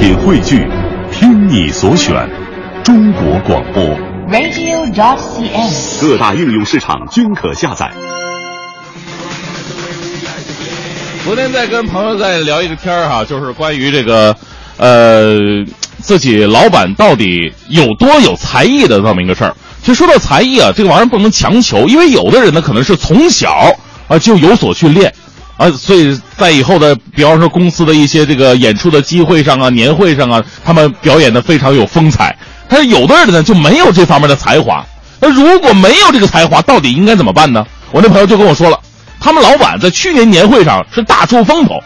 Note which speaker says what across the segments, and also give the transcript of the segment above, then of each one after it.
Speaker 1: 品汇聚，听你所选，中国广播。
Speaker 2: radio.dot.cn，。
Speaker 1: 各大应用市场均可下载。
Speaker 3: 昨天在跟朋友在聊一个天儿哈，就是关于这个，呃，自己老板到底有多有才艺的这么一个事儿。其实说到才艺啊，这个玩意儿不能强求，因为有的人呢可能是从小啊就有所训练，啊，所以在以后的，比方说公司的一些这个演出的机会上啊、年会上啊，他们表演的非常有风采。但是有的人呢就没有这方面的才华。那如果没有这个才华，到底应该怎么办呢？我那朋友就跟我说了，他们老板在去年年会上是大出风头，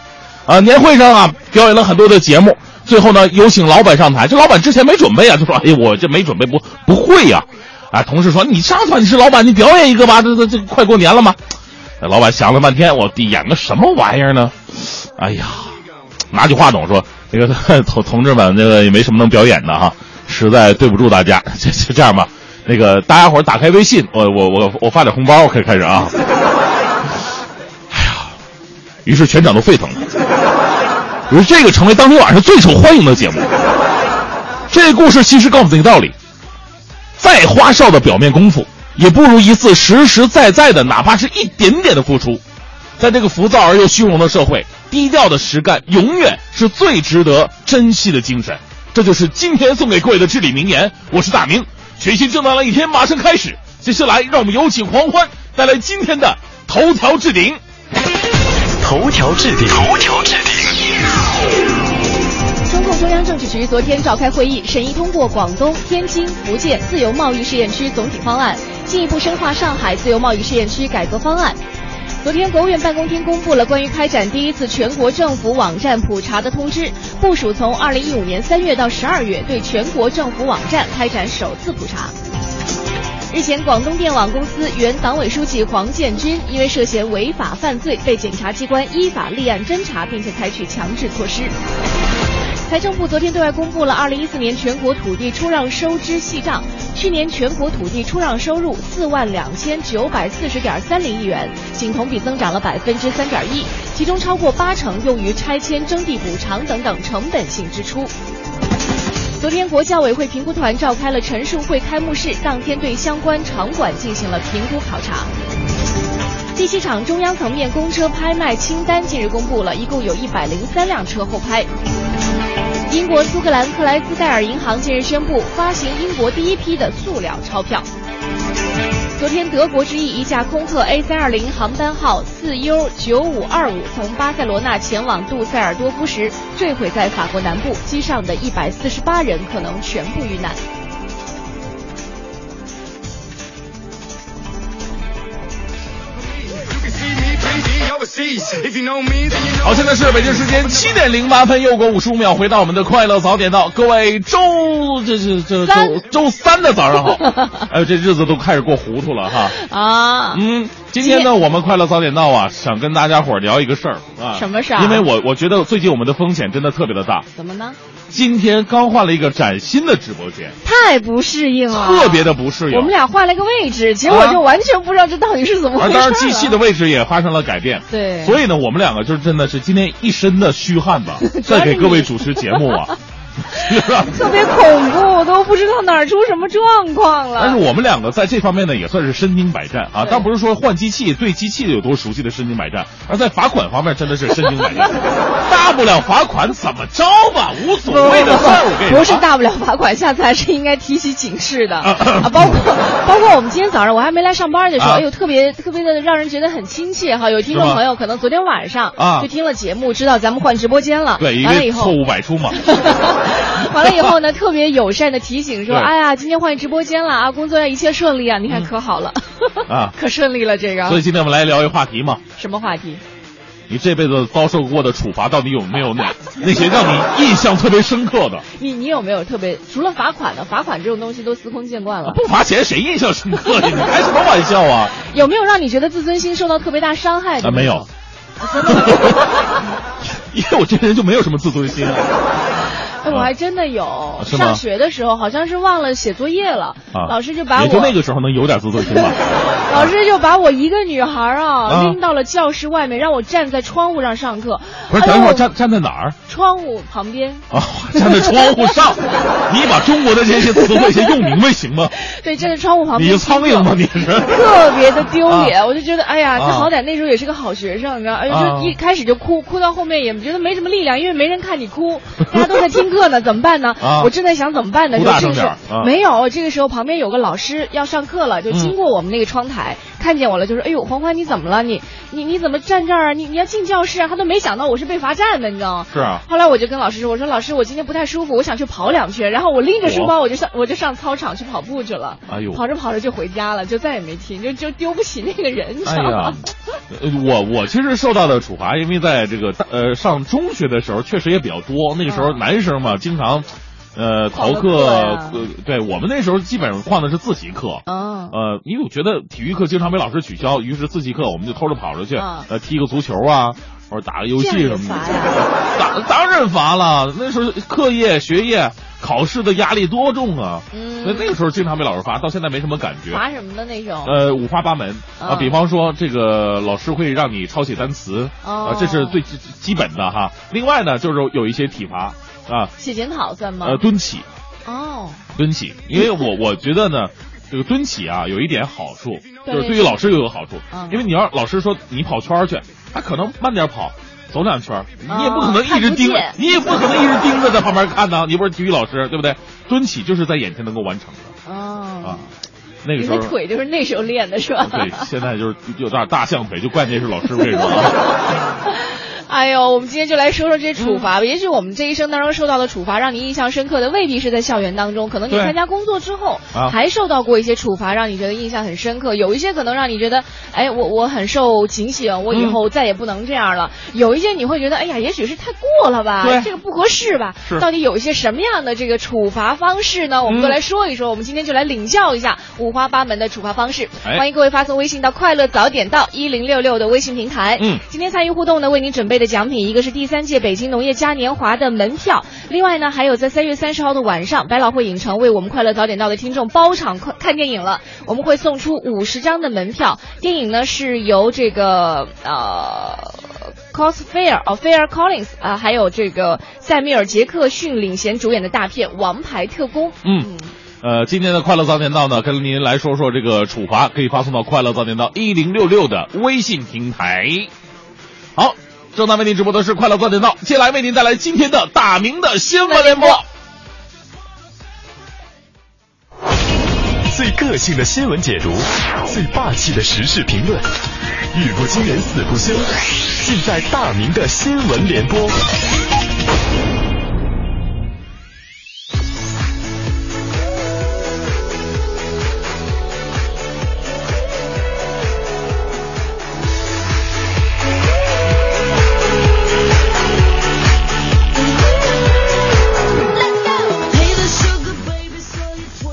Speaker 3: 啊，年会上啊表演了很多的节目，最后呢有请老板上台，这老板之前没准备啊，就说哎我这没准备不不会呀、啊，同事说你上去吧，你是老板，你表演一个吧，这这这快过年了嘛。老板想了半天，我演个什么玩意儿呢？哎呀，拿起话筒说：“那个同同志们，那个也没什么能表演的哈，实在对不住大家。就就这样吧，那个大家伙儿打开微信，我我我我发点红包，可以开始啊。”哎呀，于是全场都沸腾了。于是这个成为当天晚上最受欢迎的节目。这故事其实告诉你一个道理：再花哨的表面功夫，也不如一次实实在在的，哪怕是一点点的付出。在这个浮躁而又虚荣的社会，低调的实干永远是最值得珍惜的精神。这就是今天送给各位的至理名言。我是大明，全新正能量一天马上开始。接下来，让我们有请黄欢带来今天的头条置顶。
Speaker 1: 头条置顶，头条置顶。
Speaker 4: 中央政治局昨天召开会议，审议通过广东、天津、福建自由贸易试验区总体方案，进一步深化上海自由贸易试验区改革方案。昨天，国务院办公厅公布了关于开展第一次全国政府网站普查的通知，部署从二零一五年三月到十二月对全国政府网站开展首次普查。日前，广东电网公司原党委书记黄建军因为涉嫌违法犯罪，被检察机关依法立案侦查，并且采取强制措施。财政部昨天对外公布了二零一四年全国土地出让收支细账，去年全国土地出让收入四万两千九百四十点三零亿元，仅同比增长了百分之三点一，其中超过八成用于拆迁、征地补偿等等成本性支出。昨天，国教委会评估团召开了陈述会开幕式，当天对相关场馆进行了评估考察。第七场中央层面公车拍卖清单近日公布了，一共有一百零三辆车后拍。英国苏格兰克莱斯戴尔银行近日宣布发行英国第一批的塑料钞票。昨天，德国之翼一架空客 A320 航班号 4U9525 从巴塞罗那前往杜塞尔多夫时坠毁在法国南部，机上的一百四十八人可能全部遇难。
Speaker 3: 好，现在是北京时间七点零八分，又过五十五秒，回到我们的快乐早点到，各位周这这
Speaker 4: 这
Speaker 3: 周周三的早上好，哎呦，这日子都开始过糊涂了哈。
Speaker 4: 啊，
Speaker 3: 嗯，今天呢，我们快乐早点到啊，想跟大家伙聊一个事儿啊。
Speaker 4: 什么事儿啊
Speaker 3: 因为我我觉得最近我们的风险真的特别的大。
Speaker 4: 怎么呢？
Speaker 3: 今天刚换了一个崭新的直播间，
Speaker 4: 太不适应了，
Speaker 3: 特别的不适应。
Speaker 4: 我们俩换了一个位置，其实我就完全不知道这到底是怎么回事、
Speaker 3: 而当然，机器的位置也发生了改变。
Speaker 4: 对
Speaker 3: 所以呢，我们两个就是真的是今天一身的虚汗吧，在给各位主持节目啊？
Speaker 4: 特别恐怖，我都不知道哪儿出什么状况了。
Speaker 3: 但是我们两个在这方面呢，也算是身经百战啊。
Speaker 4: 对
Speaker 3: 倒不是说换机器对机器有多熟悉的身经百战，而在罚款方面真的是身经百战。大不了罚款怎么着吧，无所谓的事儿。我跟你说，
Speaker 4: 不是大不了罚款，下次还是应该提起警示的啊！包括包括我们今天早上我还没来上班的时候，
Speaker 3: 啊
Speaker 4: 哎呦，特别特别的让人觉得很亲切哈。有听众朋友可能昨天晚上
Speaker 3: 啊
Speaker 4: 就听了节目，知道咱们换直播间了，
Speaker 3: 对，因
Speaker 4: 完了以后。
Speaker 3: 为错误百出嘛。
Speaker 4: 完了以后呢，特别友善的提醒说：“哎呀，今天换直播间了啊，工作要一切顺利啊！你看可好了，
Speaker 3: 啊
Speaker 4: 可顺利了。这个
Speaker 3: 所以今天我们来聊一个话题嘛，
Speaker 4: 什么话题？
Speaker 3: 你这辈子遭受过的处罚到底有没有那那些让你印象特别深刻的？
Speaker 4: 你你有没有特别除了罚款呢？罚款这种东西都司空见惯了。
Speaker 3: 不罚钱谁印象深刻呀？你开什么玩笑啊？
Speaker 4: 有没有让你觉得自尊心受到特别大伤害的？
Speaker 3: 啊，没有。因为我这人就没有什么自尊心啊。
Speaker 4: 哎，我还真的有。
Speaker 3: 是吗
Speaker 4: 上学的时候好像是忘了写作业了，
Speaker 3: 啊，
Speaker 4: 老师就把我
Speaker 3: 也就那个时候能有点自尊心吧。
Speaker 4: 老师就把我一个女孩啊
Speaker 3: 啊
Speaker 4: 拎到了教室外面，让我站在窗户上上课。
Speaker 3: 不是，等一会儿站站在哪儿
Speaker 4: 窗户旁边。
Speaker 3: 啊？站在窗户上，你把中国的这些词汇先用明白行吗？
Speaker 4: 对，站在窗户旁边。
Speaker 3: 你苍蝇吗？你是？
Speaker 4: 特别的丢脸，我就觉得，哎呀，他
Speaker 3: 啊
Speaker 4: 好歹那时候也是个好学生，你知道，哎，
Speaker 3: 啊
Speaker 4: 就一开始就哭，哭到后面也觉得没什么力量，因为没人看你哭，大家都在听课呢，怎么办呢？
Speaker 3: 啊？
Speaker 4: 我正在想怎么办呢，就这个时候没有，这个时候旁边有个老师要上课了，就经过我们那个窗台，看见我了，就说，哎呦，黄欢你怎么了？你你你怎么站这儿啊？你你要进教室啊？他都没想到我是被罚站的，你知道吗？
Speaker 3: 是啊。
Speaker 4: 后来我就跟老师说：“我说老师，我今天不太舒服，我想去跑两圈。”然后我拎着书包，我就上我就上操场去跑步去了。
Speaker 3: 哎呦
Speaker 4: 跑着跑着就回家了，就再也没听，就就丢不起那个人，你知道吗？，
Speaker 3: 呃 我我其实受到的处罚，因为在这个大呃上中学的时候，确实也比较多。那个时候
Speaker 4: 嗯
Speaker 3: 男生嘛，经常呃逃
Speaker 4: 课
Speaker 3: 呃，对我们那时候基本上旷的是自习课。
Speaker 4: 嗯
Speaker 3: 呃，因为我觉得体育课经常被老师取消，于是自习课我们就偷着跑出去，
Speaker 4: 嗯
Speaker 3: 呃，踢个足球啊，或者打个游戏什么的。当当然罚了，那时候课业、学业、考试的压力多重啊！
Speaker 4: 嗯
Speaker 3: 那那个时候经常被老师罚，到现在没什么感觉。
Speaker 4: 罚什么的那种？
Speaker 3: 呃，五花八门啊，
Speaker 4: 嗯
Speaker 3: 比方说这个老师会让你抄写单词，
Speaker 4: 哦
Speaker 3: 啊，这是最基基本的哈。另外呢，就是有一些体罚啊，
Speaker 4: 写检讨算吗？
Speaker 3: 呃，蹲起，
Speaker 4: 哦，
Speaker 3: 蹲起，因为我我觉得呢，这个蹲起啊有一点好处，就是对于老师又有好处
Speaker 4: 嗯，
Speaker 3: 因为你要老师说你跑圈去，他可能慢点跑。走两圈，你也不可能一直盯着
Speaker 4: 见，
Speaker 3: 你也不可能一直盯着在旁边看呢。你不是体育老师，对不对？蹲起就是在眼前能够完成的
Speaker 4: 哦
Speaker 3: 啊，。那个时候
Speaker 4: 腿就是那时候练的是吧？
Speaker 3: 对，现在就是有点大象腿，就怪那是老师为什么啊？
Speaker 4: 哎呦，我们今天就来说说这些处罚吧。也许我们这一生当中受到的处罚，让你印象深刻的未必是在校园当中，可能你参加工作之后
Speaker 3: 啊
Speaker 4: 还受到过一些处罚，让你觉得印象很深刻。有一些可能让你觉得，哎，我我很受警醒，我以后再也不能这样了。有一些你会觉得，哎呀，也许是太过了吧，这个不合适吧？到底有一些什么样的这个处罚方式呢？我们都
Speaker 3: 嗯
Speaker 4: 来说一说。我们今天就来领教一下五花八门的处罚方式。
Speaker 3: 哎
Speaker 4: 欢迎各位发送微信到快乐早点到一零六六的微信平台。
Speaker 3: 嗯
Speaker 4: 今天参与互动呢，为您准备的奖品一个是第三届北京农业嘉年华的门票，另外呢，还有在三月三十号的晚上，百老汇影城为我们快乐早点到的听众包场看看电影了，我们会送出五十张的门票。电影呢是由这个呃。Cosfair 哦，Fair Collins 啊、还有这个塞缪尔·杰克逊领衔主演的大片《王牌特工》。
Speaker 3: 嗯，呃，今天的快乐早点到呢，跟您来说说这个处罚，可以发送到快乐早点到一零六六的微信平台。好，正在为您直播的是快乐早点到，接下来为您带来今天的大明的新闻联播。
Speaker 1: 最个性的新闻解读，最霸气的时事评论，语不惊人死不休，尽在大明的新闻联播。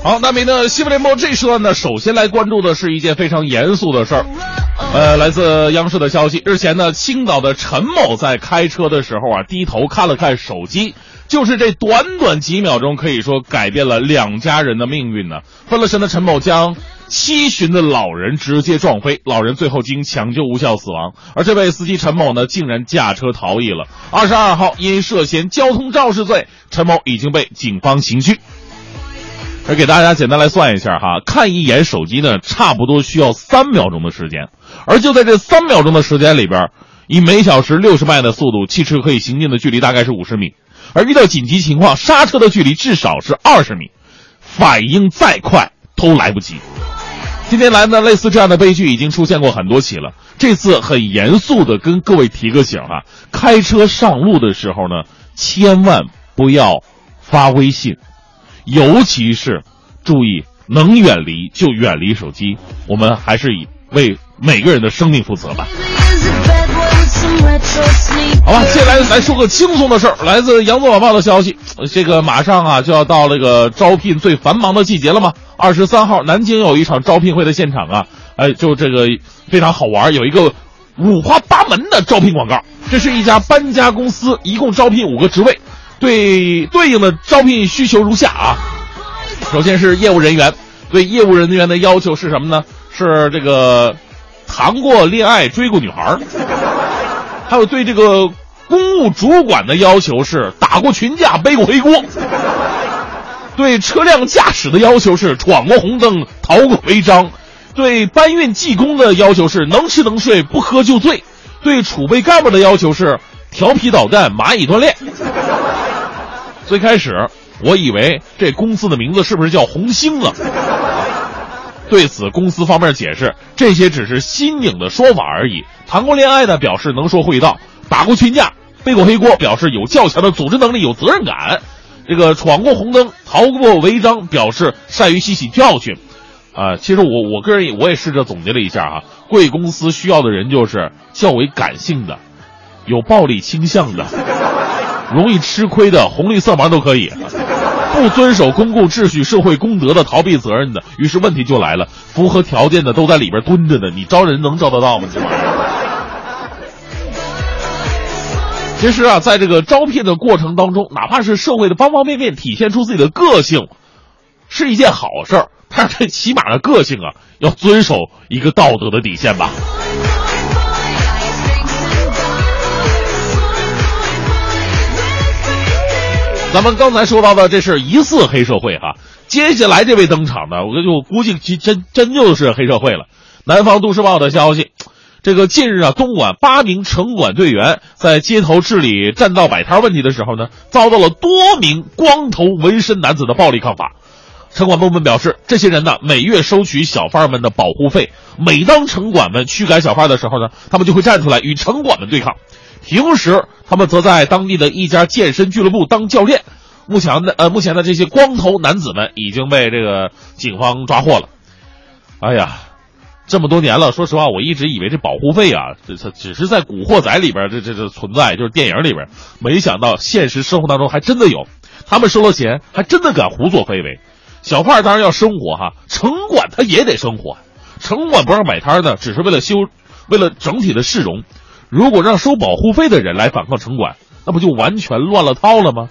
Speaker 3: 好，那明的新闻联播这时段呢，首先来关注的是一件非常严肃的事儿。呃，来自央视的消息，日前呢，青岛的陈某在开车的时候啊，低头看了看手机，就是这短短几秒钟，可以说改变了两家人的命运呢。分了神的陈某将七旬的老人直接撞飞，老人最后经抢救无效死亡，而这位司机陈某呢，竟然驾车逃逸了。二十二号因涉嫌交通肇事罪，陈某已经被警方刑拘。而给大家简单来算一下哈，看一眼手机呢，差不多需要三秒钟的时间，而就在这三秒钟的时间里边，以每小时六十迈的速度，汽车可以行进的距离大概是五十米，而遇到紧急情况，刹车的距离至少是二十米，反应再快都来不及。今天来呢，类似这样的悲剧已经出现过很多起了。这次很严肃的跟各位提个醒哈，开车上路的时候呢，千万不要发微信。尤其是注意能远离就远离手机，我们还是以为每个人的生命负责吧。好吧，接下来来说个轻松的事儿。来自扬子晚报的消息，这个马上啊就要到那个招聘最繁忙的季节了嘛。二十三号，南京有一场招聘会的现场啊，哎，就这个非常好玩，有一个五花八门的招聘广告。这是一家搬家公司，一共招聘五个职位。对对应的招聘需求如下啊。首先是业务人员，对业务人员的要求是什么呢？是这个谈过恋爱、追过女孩。还有对这个公务主管的要求是打过群架、背过黑锅。对车辆驾驶的要求是闯过红灯、逃过违章；对搬运技工的要求是能吃能睡、不喝就醉；对储备干部的要求是调皮捣蛋、蚂蚁锻炼。最开始我以为这公司的名字是不是叫红星了？对此，公司方面解释，这些只是新颖的说法而已。谈过恋爱的表示能说会道，打过群架、背过黑锅表示有较强的组织能力、有责任感。这个闯过红灯、逃过违章，表示善于吸取教训。啊，其实我我个人我也试着总结了一下啊，贵公司需要的人就是较为感性的，有暴力倾向的，容易吃亏的，红绿色盲都可以，不遵守公共秩序、社会公德的，逃避责任的。于是问题就来了，符合条件的都在里边蹲着呢，你招人能招得到吗？其实啊，在这个招聘的过程当中，哪怕是社会的方方面面体现出自己的个性，是一件好事儿。但是最起码的个性啊，要遵守一个道德的底线吧。咱们刚才说到的，这是疑似黑社会哈。接下来这位登场的，我就估计真真就是黑社会了。南方都市报的消息。这个近日啊，东莞八名城管队员在街头治理占道摆摊问题的时候呢，遭到了多名光头纹身男子的暴力抗法。城管部门表示，这些人呢每月收取小贩们的保护费，每当城管们驱赶小贩的时候呢，他们就会站出来与城管们对抗。平时他们则在当地的一家健身俱乐部当教练。目前的呃，目前的这些光头男子们已经被这个警方抓获了。哎呀！这么多年了，说实话，我一直以为这保护费啊，这这只是在《古惑仔》里边这这这存在，就是电影里边，没想到现实生活当中还真的有。他们收了钱，还真的敢胡作非为。小贩当然要生活哈，城管他也得生活。城管不让摆摊呢，只是为了修，为了整体的市容。如果让收保护费的人来反抗城管，那不就完全乱了套了吗？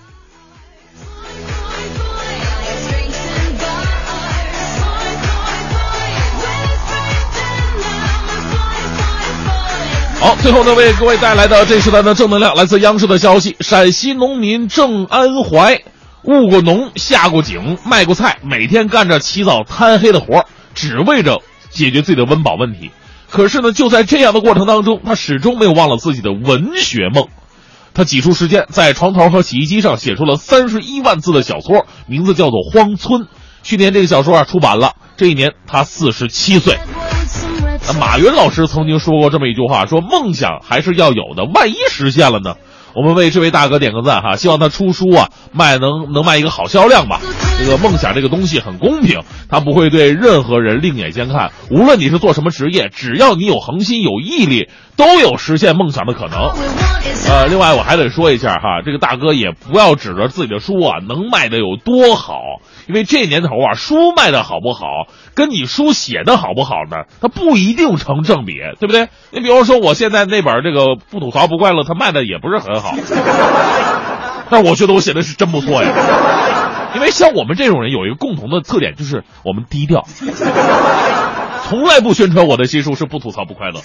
Speaker 3: 好，最后呢，为各位带来的这时段的正能量，来自央视的消息：陕西农民郑安怀，务过农，下过井，卖过菜，每天干着起早贪黑的活只为着解决自己的温饱问题。可是呢，就在这样的过程当中，他始终没有忘了自己的文学梦。他挤出时间，在床头和洗衣机上写出了三十一万字的小说，名字叫做《荒村》。去年这个小说啊出版了，这一年他四十七岁。马云老师曾经说过这么一句话：说梦想还是要有的，万一实现了呢？我们为这位大哥点个赞哈，希望他出书啊，卖能能卖一个好销量吧。这个梦想这个东西很公平，他不会对任何人另眼相看。无论你是做什么职业，只要你有恒心有毅力，都有实现梦想的可能。呃，另外我还得说一下哈，这个大哥也不要指着自己的书啊能卖的有多好，因为这年头啊，书卖的好不好，跟你书写的好不好呢，它不一定成正比，对不对？你比如说我现在那本这个不吐槽不快乐，它卖的也不是很好，但我觉得我写的是真不错呀。因为像我们这种人有一个共同的特点，就是我们低调，从来不宣传我的新书是不吐槽不快乐。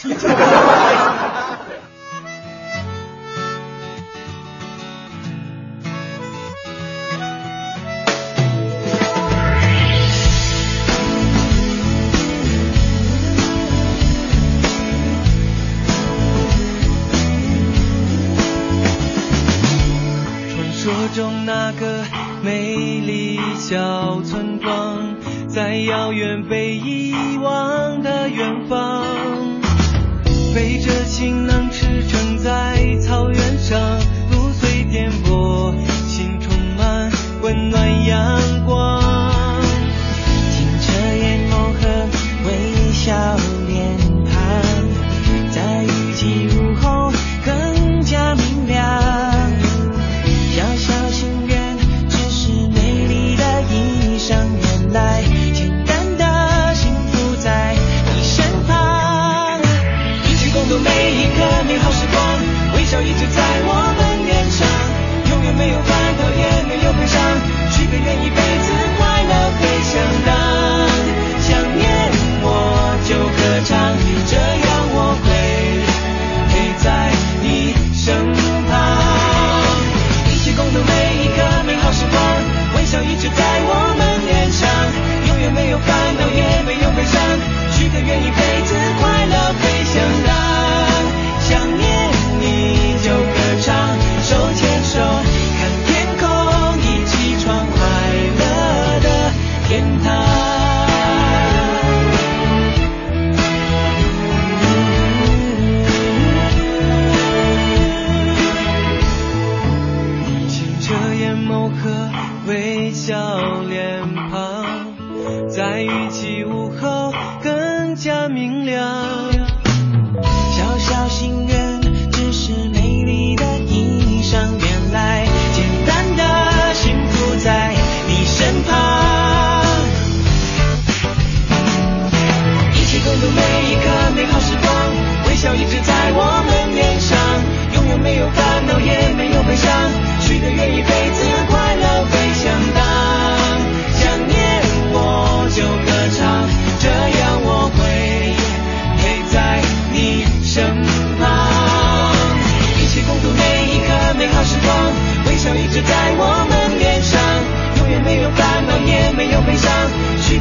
Speaker 2: 传说中那个美丽小村庄，在遥远被遗忘的远方，背着行囊驰骋在草原上，路虽颠簸，心充满温暖阳光。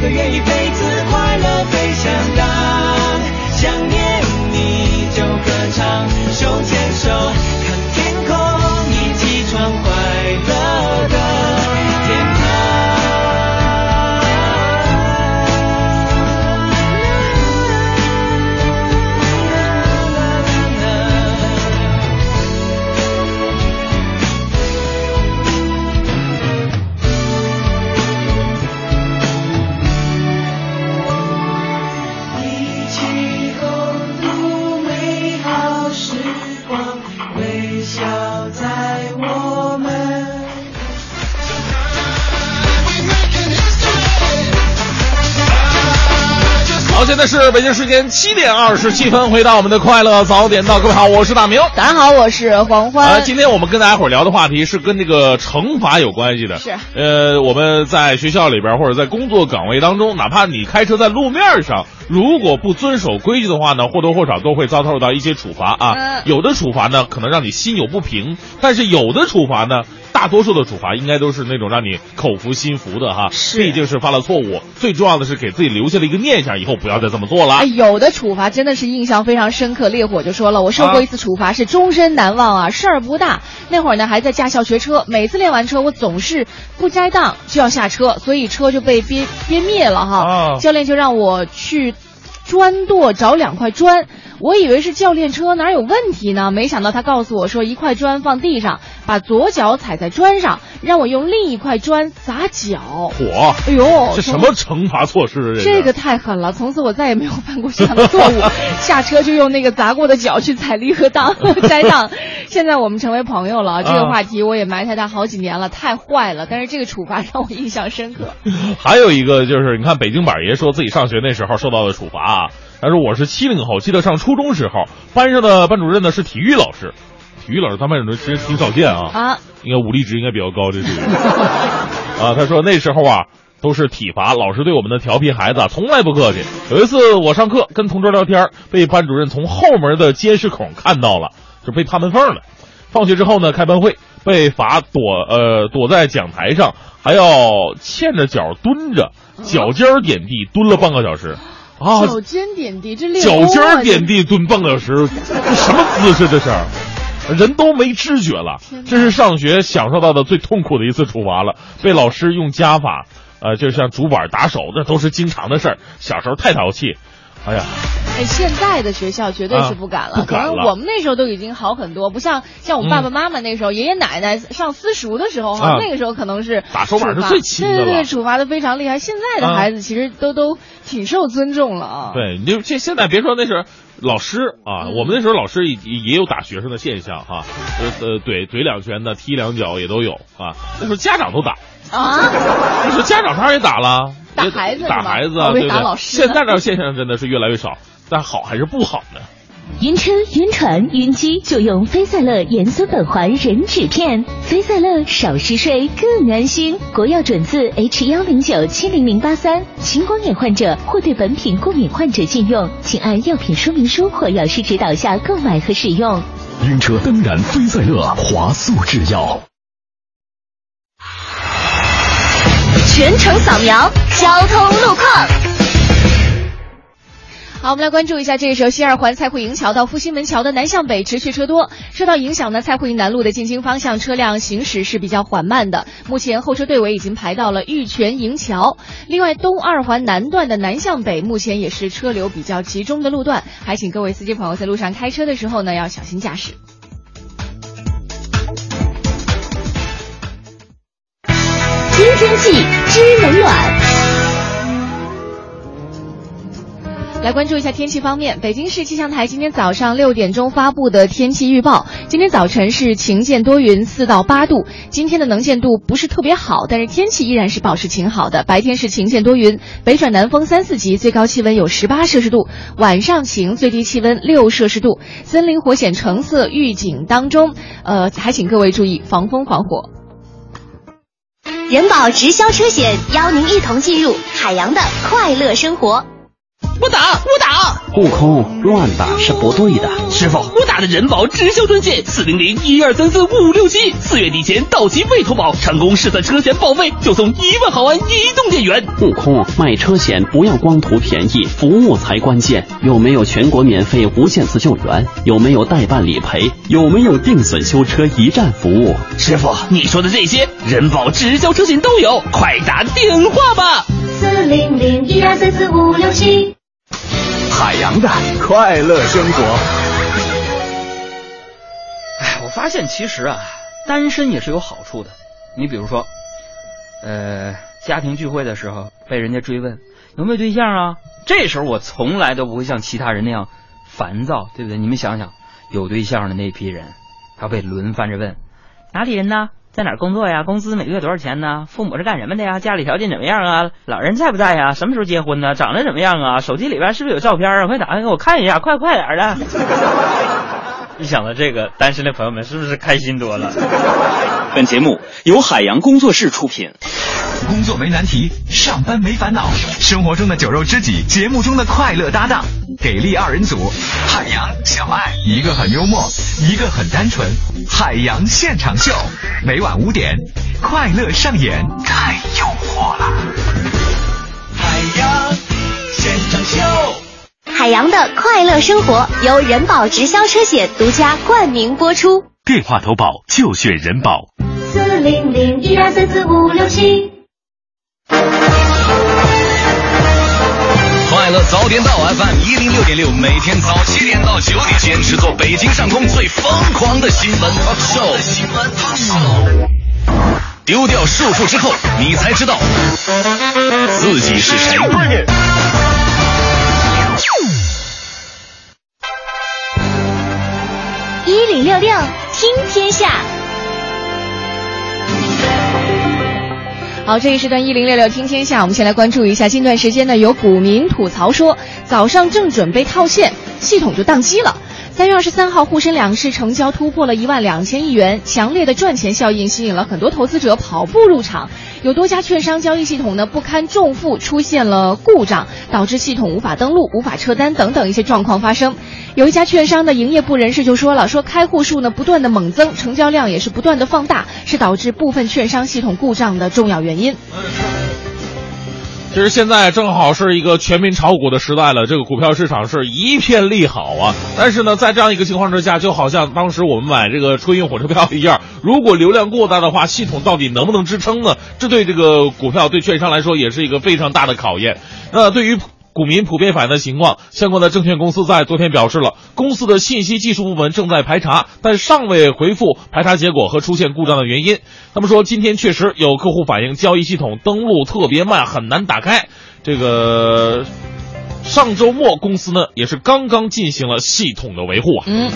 Speaker 2: 个愿一辈子在
Speaker 3: 是北京时间七点二十七分，回到我们的快乐早点到，各位好，我是大明。
Speaker 4: 大家好，我是黄欢。
Speaker 3: 呃，今天我们跟大家伙儿聊的话题是跟这个惩罚有关系的。
Speaker 4: 是
Speaker 3: 呃，我们在学校里边或者在工作岗位当中，哪怕你开车在路面上，如果不遵守规矩的话呢，或多或少都会遭受到一些处罚啊。
Speaker 4: 嗯
Speaker 3: 有的处罚呢，可能让你心有不平，但是有的处罚呢。大多数的处罚应该都是那种让你口服心服的哈，
Speaker 4: 是
Speaker 3: 毕竟是犯了错误，最重要的是给自己留下了一个念想，以后不要再这么做了。
Speaker 4: 哎，有的处罚真的是印象非常深刻。烈火就说了，我受过一次处罚是终身难忘啊，事儿不大。那会儿呢还在驾校学车，每次练完车我总是不摘档就要下车，所以车就被憋憋灭了哈。
Speaker 3: 啊
Speaker 4: 教练就让我去砖垛找两块砖，我以为是教练车哪有问题呢？没想到他告诉我说，一块砖放地上，把左脚踩在砖上，让我用另一块砖砸脚。
Speaker 3: 火，
Speaker 4: 哎呦，
Speaker 3: 这什么惩罚措施啊？
Speaker 4: 这个太狠了！从此我再也没有犯过这样的错误，下车就用那个砸过的脚去踩离合档、摘档。现在我们成为朋友了，这个话题我也埋汰他好几年了，太坏了。但是这个处罚让我印象深刻。
Speaker 3: 还有一个就是，你看北京板爷说自己上学那时候受到的处罚啊，他说我是七零后，记得上初中时候，班上的班主任呢是体育老师，体育老师当班主任其实挺少见啊，
Speaker 4: 啊，
Speaker 3: 应该武力值应该比较高，这是 啊。他说那时候啊都是体罚，老师对我们的调皮孩子啊从来不客气。有一次我上课跟同桌聊天，被班主任从后门的监视孔看到了，就被趴门缝了。放学之后呢，开班会被罚躲呃躲在讲台上，还要欠着脚蹲着，脚尖儿点地蹲了半个小时，啊，
Speaker 4: 脚尖点地，这练
Speaker 3: 脚尖儿点地蹲半个小时，这什么姿势这是？人都没知觉了这是上学享受到的最痛苦的一次处罚了，被老师用家法，呃，就像竹板打手，那都是经常的事儿。小时候太淘气，哎呀，
Speaker 4: 哎，现在的学校绝对是不敢了，
Speaker 3: 啊不敢了。
Speaker 4: 可能我们那时候都已经好很多，不像像我爸爸妈妈那时候，爷爷奶奶上私塾的时候哈，
Speaker 3: 啊。
Speaker 4: 那个时候可能是
Speaker 3: 打手板是最轻的
Speaker 4: 对对对，处罚的非常厉害。现在的
Speaker 3: 啊。
Speaker 4: 孩子其实都都挺受尊重了啊。
Speaker 3: 对，你就这现在别说那是老师啊，
Speaker 4: 嗯。
Speaker 3: 我们那时候老师也也有打学生的现象哈，呃呃，怼怼两拳的，踢两脚也都有啊。那时候家长都打，
Speaker 4: 啊，
Speaker 3: 你说家长他也打了，
Speaker 4: 打孩子
Speaker 3: 打孩子啊，对不对？
Speaker 4: 打老师
Speaker 3: 现在这现象真的是越来越少，但好还是不好呢？
Speaker 5: 晕车、晕船、晕机，就用菲赛乐盐酸苯环人脂片。菲赛乐少嗜睡，更安心。国药准字 H 幺零九七零零八三。青光眼患者或对本品过敏患者禁用，请按药品说明书或药师指导下购买和使用。
Speaker 1: 晕车当然菲赛乐华素制药。
Speaker 5: 全程扫描交通路况。
Speaker 4: 好，我们来关注一下，这个时候西二环蔡慧营桥到复兴门桥的南向北持续车多，受到影响呢，蔡慧营南路的进京方向车辆行驶是比较缓慢的，目前后车队尾已经排到了玉泉营桥。另外，东二环南段的南向北目前也是车流比较集中的路段，还请各位司机朋友在路上开车的时候呢，要小心驾驶。
Speaker 5: 天气知冷暖。
Speaker 4: 来关注一下天气方面，北京市气象台今天早上六点钟发布的天气预报，今天早晨是晴间多云，四到八度。今天的能见度不是特别好，但是天气依然是保持晴好的。白天是晴间多云，北转南风三四级，最高气温有十八摄氏度。晚上晴，最低气温六摄氏度。森林火险橙色预警当中，呃，还请各位注意防风防火。
Speaker 5: 人保直销车险邀您一同进入海洋的快乐生活。
Speaker 6: 我打我打，
Speaker 7: 悟空乱打是不对的。
Speaker 6: 师傅，我打的人保直销专线四零零一二三四五六七，四月底前到期未投保，成功试算车险保费就送一万毫安移动电源。
Speaker 7: 悟空买车险不要光图便宜，服务才关键。有没有全国免费无限次救援？有没有代办理赔？有没有定损修车一站服务？
Speaker 6: 师傅，你说的这些，人保直销车险都有，快打电话吧。
Speaker 5: 四零零一二三四五六七。
Speaker 1: 海洋的快乐生活。
Speaker 8: 哎，我发现其实啊，单身也是有好处的。你比如说，呃，家庭聚会的时候被人家追问有没有对象啊，这时候我从来都不会像其他人那样烦躁，对不对？你们想想，有对象的那批人，他被轮番着问哪里人呢？在哪儿工作呀？工资每个月多少钱呢？父母是干什么的呀？家里条件怎么样啊？老人在不在呀？什么时候结婚呢？长得怎么样啊？手机里边是不是有照片啊？快打开给我看一下，快快点的！一想到这个，单身的朋友们是不是开心多了？
Speaker 9: 本节目由海洋工作室出品。
Speaker 1: 工作没难题，上班没烦恼，生活中的酒肉知己，节目中的快乐搭档，给力二人组，海洋小爱，一个很幽默，一个很单纯，海洋现场秀，每晚五点，快乐上演，太诱惑了，
Speaker 2: 海洋现场秀。
Speaker 5: 海洋的快乐生活由人保直销车险独家冠名播出。
Speaker 1: 电话投保就选人保。
Speaker 5: 四零零一二三四五六七。
Speaker 1: 快乐早点到 FM 一零六点六，每天早七点到九点，坚持做北京上空最疯狂的新闻 talk show。新闻 talk show。丢掉束缚之后，你才知道自己是谁。
Speaker 5: 一零六六听天下。
Speaker 4: 好，这一时段一零六六听天下，我们先来关注一下。近段时间呢，有股民吐槽说，早上正准备套现，系统就宕机了。三月二十三号，沪深两市成交突破了一万两千亿元，强烈的赚钱效应吸引了很多投资者跑步入场。有多家券商交易系统呢不堪重负，出现了故障，导致系统无法登录、无法撤单等等一些状况发生。有一家券商的营业部人士就说了，说开户数呢不断的猛增，成交量也是不断的放大，是导致部分券商系统故障的重要原因。
Speaker 3: 其实现在正好是一个全民炒股的时代了，这个股票市场是一片利好啊。但是呢，在这样一个情况之下，就好像当时我们买这个春运火车票一样，如果流量过大的话，系统到底能不能支撑呢？这对这个股票对券商来说也是一个非常大的考验。那对于股民普遍反映的情况，相关的证券公司在昨天表示了，公司的信息技术部门正在排查，但尚未回复排查结果和出现故障的原因。他们说，今天确实有客户反映交易系统登录特别慢，很难打开。这个上周末公司呢也是刚刚进行了系统的维护啊。
Speaker 4: 嗯。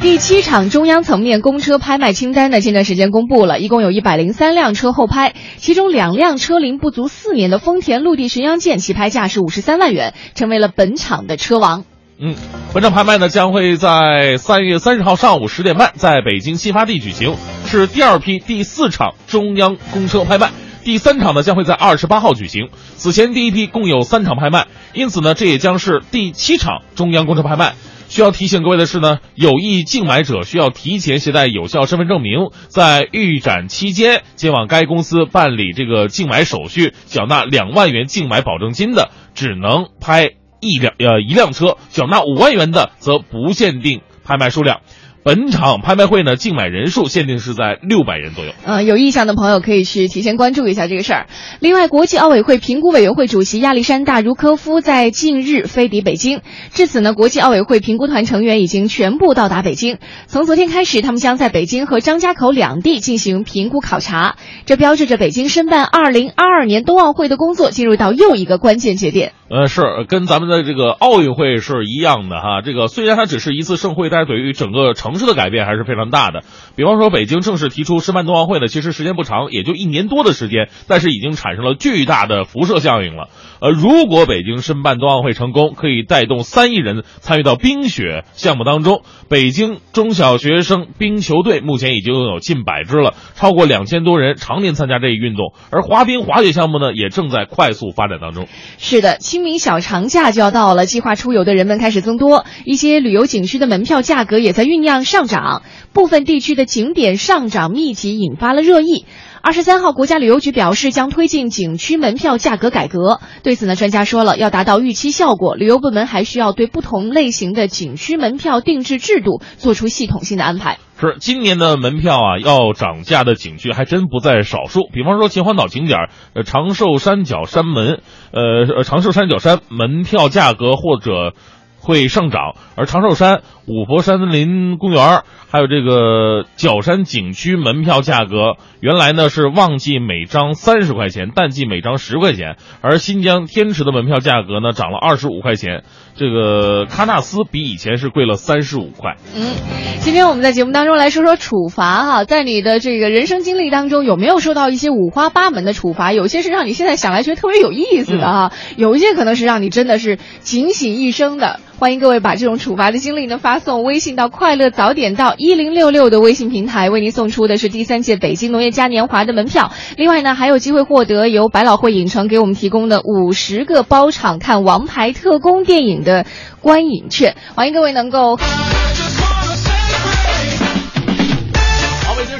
Speaker 4: 第七场中央层面公车拍卖清单呢，近段时间公布了，一共有一百零三辆车后拍，其中两辆车龄不足四年的丰田陆地巡洋舰起拍价是五十三万元，成为了本场的车王。
Speaker 3: 嗯，本场拍卖呢将会在三月三十号上午十点半在北京新发地举行，是第二批第四场中央公车拍卖。第三场呢将会在二十八号举行。此前第一批共有三场拍卖，因此呢这也将是第七场中央公车拍卖。需要提醒各位的是呢，有意竞买者需要提前携带有效身份证明，在预展期间前往该公司办理这个竞买手续，缴纳两万元竞买保证金的，只能拍一辆呃一辆车；缴纳五万元的则不限定拍卖数量。本场拍卖会呢，竞买人数限定是在六百人左右。
Speaker 4: 呃，有意向的朋友可以去提前关注一下这个事儿。另外，国际奥委会评估委员会主席亚历山大·茹科夫在近日飞抵北京，至此呢，国际奥委会评估团成员已经全部到达北京。从昨天开始，他们将在北京和张家口两地进行评估考察，这标志着北京申办二零二二年冬奥会的工作进入到又一个关键节点。
Speaker 3: 呃，是跟咱们的这个奥运会是一样的哈。这个虽然它只是一次盛会，但是对于整个城市的改变还是非常大的。比方说，北京正式提出申办冬奥会呢，其实时间不长，也就一年多的时间，但是已经产生了巨大的辐射效应了。呃，如果北京申办冬奥会成功，可以带动三亿人参与到冰雪项目当中。北京中小学生冰球队目前已经拥有近百支了，超过两千多人常年参加这一运动。而滑冰、滑雪项目呢，也正在快速发展当中。
Speaker 4: 是的，清明小长假就要到了，计划出游的人们开始增多，一些旅游景区的门票价格也在酝酿上涨，部分地区的景点上涨密集，引发了热议。二十三号，国家旅游局表示将推进景区门票价格改革。对此呢，专家说了，要达到预期效果，旅游部门还需要对不同类型的景区门票定制制度做出系统性的安排。
Speaker 3: 是今年的门票啊，要涨价的景区还真不在少数。比方说秦皇岛景点，呃，长寿山脚山门，呃，呃，长寿山脚山门票价格或者会上涨，而长寿山、五佛山森林公园还有这个角山景区门票价格，原来呢是旺季每张三十块钱，淡季每张十块钱，而新疆天池的门票价格呢涨了二十五块钱，这个喀纳斯比以前是贵了三十五块。
Speaker 4: 嗯，今天我们在节目当中来说说处罚哈，在你的这个人生经历当中，有没有受到一些五花八门的处罚？有些是让你现在想来觉得特别有意思的哈，有一些可能是让你真的是警醒一生的。欢迎各位把这种处罚的经历呢发送微信到“快乐早点到”一零六六的微信平台，为您送出的是第三届北京农业嘉年华的门票。另外呢，还有机会获得由百老汇影城给我们提供的五十个包场看《王牌特工》电影的观影券。欢迎各位能够。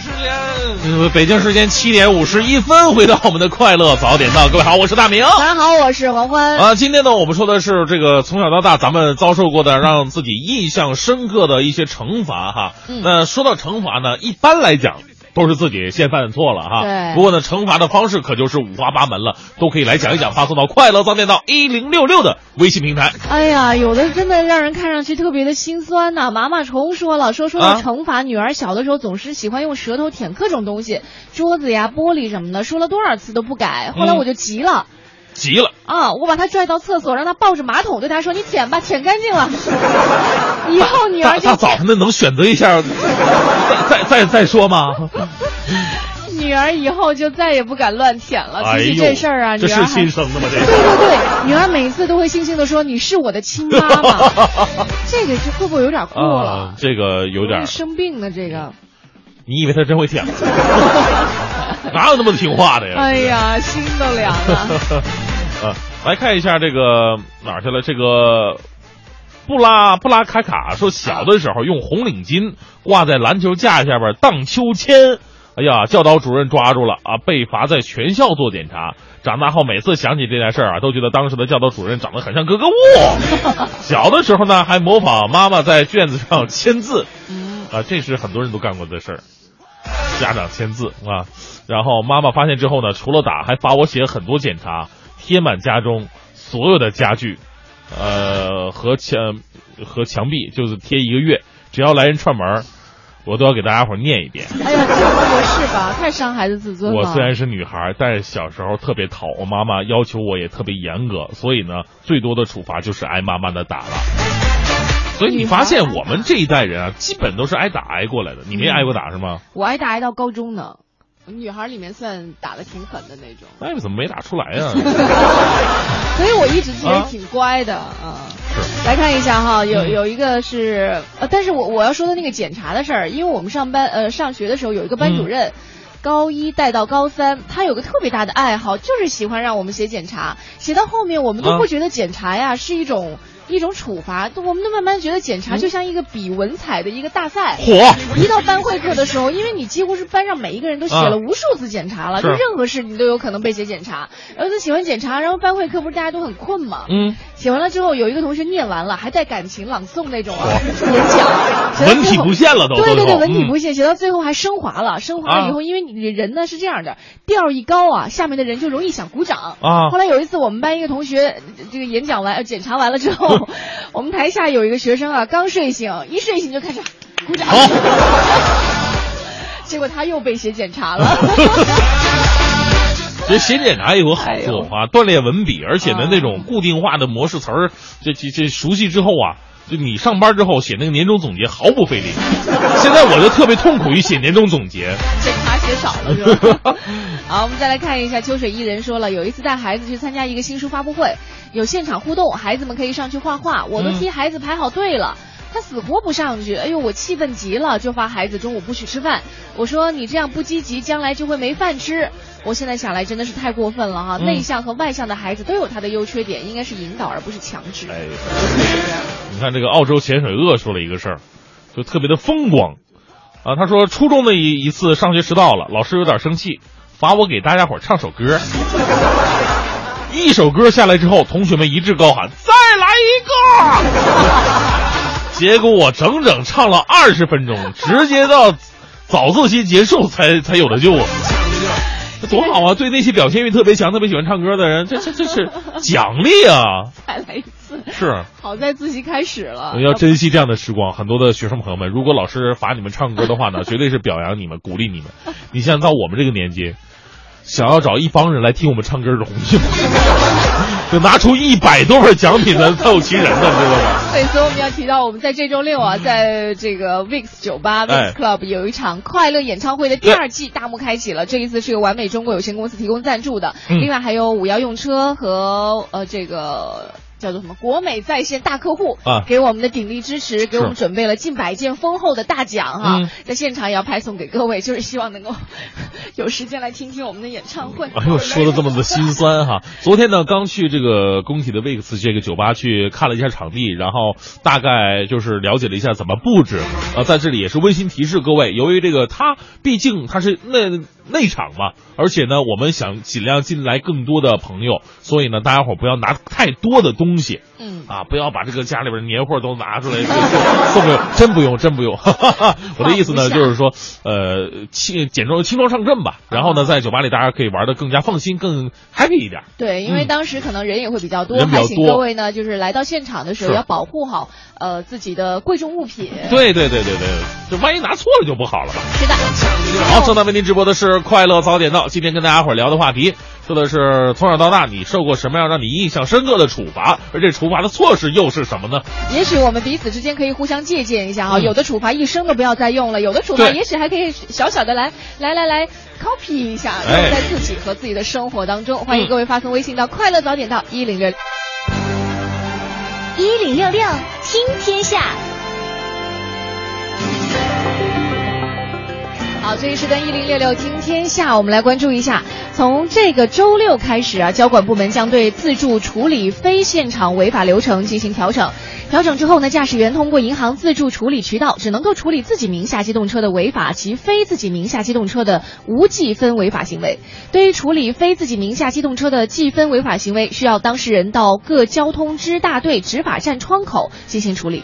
Speaker 3: 时间，呃北京时间七点五十一分，回到我们的快乐早点到。各位好，我是大明。
Speaker 4: 大家好，我是黄欢。
Speaker 3: 啊，今天呢，我们说的是这个从小到大咱们遭受过的让自己印象深刻的一些惩罚哈。
Speaker 4: 嗯
Speaker 3: 那说到惩罚呢，一般来讲。都是自己先犯错了哈，
Speaker 4: 对
Speaker 3: 不过呢，惩罚的方式可就是五花八门了，都可以来讲一讲，发送到快乐早点到一零六六的微信平台。
Speaker 4: 哎呀，有的真的让人看上去特别的心酸呐、麻麻虫说了，说说到
Speaker 3: 啊
Speaker 4: 惩罚，女儿小的时候总是喜欢用舌头舔各种东西，桌子呀、玻璃什么的，说了多少次都不改。后来
Speaker 3: 嗯
Speaker 4: 我就急了。
Speaker 3: 急了，
Speaker 4: 啊！我把她拽到厕所，让她抱着马桶，对她说：“你舔吧，舔干净了。” 以后女儿就
Speaker 3: 大大早上的能选择一下，再再再再说吗？
Speaker 4: 女儿以后就再也不敢乱舔了。
Speaker 3: 哎呦，
Speaker 4: 提起这事儿啊，
Speaker 3: 这是
Speaker 4: 女儿还
Speaker 3: 亲生的吗？这
Speaker 4: 对对对，女儿每次都会悻悻的说：“你是我的亲妈妈。”这个就会不会有点过了？
Speaker 3: 啊，这个有点，
Speaker 4: 生病的这个。
Speaker 3: 你以为他真会舔吗？哪有那么听话的呀？
Speaker 4: 哎呀，心都凉了。
Speaker 3: 啊，来看一下这个哪儿去了？这个布拉布拉卡卡说，小的时候用红领巾挂在篮球架下边荡秋千。哎呀，教导主任抓住了啊，被罚在全校做检查。长大后每次想起这件事儿啊，都觉得当时的教导主任长得很像格格巫。小的时候呢，还模仿妈妈在卷子上签字。啊，这是很多人都干过的事儿。家长签字啊，然后妈妈发现之后呢，除了打，还罚我写很多检查，贴满家中所有的家具，呃和墙和墙壁，就是贴一个月，只要来人串门，我都要给大家伙儿念一遍。
Speaker 4: 哎呀，这不合适吧？太伤孩子自尊了。
Speaker 3: 我虽然是女孩，但是小时候特别淘我妈妈要求我也特别严格，所以呢，最多的处罚就是挨妈妈的打了。所以你发现我们这一代人啊，基本都是挨打挨过来的。你没挨过打是吗？
Speaker 4: 我挨打挨到高中呢，女孩里面算打的挺狠的那种，
Speaker 3: 那你怎么没打出来呀、
Speaker 4: 所以我一直其实挺乖的啊。
Speaker 3: 是
Speaker 4: 来看一下哈，有有一个是呃，但是我我要说的那个检查的事儿，因为我们上班呃上学的时候有一个班主任。高一带到高三，他有个特别大的爱好，就是喜欢让我们写检查。写到后面，我们都不
Speaker 3: 啊
Speaker 4: 觉得检查呀是一种、一种处罚，我们都慢慢觉得检查就像一个比文采的一个大赛。
Speaker 3: 火！
Speaker 4: 一到班会课的时候，因为你几乎是班上每一个人都写了
Speaker 3: 啊
Speaker 4: 无数次检查了，
Speaker 3: 是
Speaker 4: 就任何事你都有可能被写检查。然后他喜欢检查，然后班会课不是大家都很困吗？
Speaker 3: 嗯，
Speaker 4: 写完了之后，有一个同学念完了，还带感情朗诵那种啊演讲，
Speaker 3: 文体不限了都
Speaker 4: 对对对，文体不限，写到最后还升华了，升华了以后，因为你人呢是这样的，调儿一高啊，下面的人就容易想鼓掌。
Speaker 3: 啊。
Speaker 4: 后来有一次，我们班一个同学这个演讲完、呃检查完了之后，我们台下有一个学生啊，刚睡醒，一睡醒就开始鼓掌，结果他又被写检查了。
Speaker 3: 这写检查也有个好处啊，锻炼文笔，而且呢
Speaker 4: 啊，
Speaker 3: 那种固定化的模式词儿，这这这熟悉之后啊，就你上班之后写那个年终总结毫不费力。现在我就特别痛苦于写年终总结。
Speaker 4: 检查写少了是吧？好，我们再来看一下秋水伊人说了，有一次带孩子去参加一个新书发布会，有现场互动，孩子们可以上去画画，我都
Speaker 3: 嗯
Speaker 4: 替孩子排好队了。他死活不上去，哎呦，我气愤极了，就罚孩子中午不许吃饭。我说你这样不积极，将来就会没饭吃。我现在想来真的是太过分了哈，
Speaker 3: 嗯
Speaker 4: 内向和外向的孩子都有他的优缺点，应该是引导而不是强制。
Speaker 3: 哎，你看这个澳洲潜水鳄说了一个事儿，就特别的风光啊。他说初中的一一次上学迟到了，老师有点生气，罚我给大家伙儿唱首歌。一首歌下来之后，同学们一致高喊：“再来一个！”结果我整整唱了二十分钟，直接到早自习结束才 才有的救啊！这多好啊！对那些表现欲特别强、特别喜欢唱歌的人，这这这是 奖励啊！
Speaker 4: 再来一次，
Speaker 3: 是。
Speaker 4: 好在自习开始了。
Speaker 3: 要珍惜这样的时光。很多的学生朋友们，如果老师罚你们唱歌的话呢，绝对是表扬你们、鼓励你们。你像到我们这个年纪，想要找一帮人来听我们唱歌容易吗？就拿出一百多份奖品的凑齐人呢，知道吗？
Speaker 4: 对，所以我们要提到，我们在这周六啊，在这个 VIX 酒吧
Speaker 3: 哎
Speaker 4: VIX Club 有一场快乐演唱会的第二季大幕开启了。这一次是由完美中国有限公司提供赞助的，
Speaker 3: 嗯
Speaker 4: 另外还有五幺用车和呃这个。叫做什么？国美在线大客户
Speaker 3: 啊
Speaker 4: 给我们的鼎力支持，给我们准备了近百件丰厚的大奖哈、
Speaker 3: 嗯
Speaker 4: 在现场也要派送给各位，就是希望能够 有时间来听听我们的演唱会。
Speaker 3: 哎呦，说的这么的心酸哈！昨天呢，刚去这个工体的 VIX 这个酒吧去看了一下场地，然后大概就是了解了一下怎么布置。呃，在这里也是温馨提示各位，由于这个它毕竟它是内内场嘛，而且呢，我们想尽量进来更多的朋友，所以呢，大家伙不要拿太多的东西。
Speaker 4: 嗯
Speaker 3: 啊，不要把这个家里边年货都拿出来 送给，真不用，真不用。我的意思呢，就是说，呃，轻简装轻装上阵吧。然后呢，在酒吧里大家可以玩的更加放心，更 happy 一点。
Speaker 4: 对，因为
Speaker 3: 嗯
Speaker 4: 当时可能人也会比较多，还请
Speaker 3: 多
Speaker 4: 各位呢，就是来到现场的时候要保护好呃自己的贵重物品。
Speaker 3: 对对对对对，就万一拿错了就不好了吧。
Speaker 4: 是的。
Speaker 3: 好，正在为您直播的是快乐早点到。今天跟大家伙聊的话题，说的是从小到大你受过什么样让你印象深刻的处罚，而这处罚的措施又是什么呢？
Speaker 4: 也许我们彼此之间可以互相借鉴一下啊、
Speaker 3: 嗯
Speaker 4: 有的处罚一生都不要再用了，有的处罚也许还可以小小的来来来来 copy 一下，用
Speaker 3: 哎
Speaker 4: 在自己和自己的生活当中。欢迎
Speaker 3: 嗯
Speaker 4: 各位发送微信到快乐早点到一零六。
Speaker 5: 一零六六听天下。
Speaker 4: 好，这一时段一零六六听天下，我们来关注一下，从这个周六开始啊，交管部门将对自助处理非现场违法流程进行调整。调整之后呢，驾驶员通过银行自助处理渠道，只能够处理自己名下机动车的违法及非自己名下机动车的无记分违法行为。对于处理非自己名下机动车的记分违法行为，需要当事人到各交通支大队执法站窗口进行处理。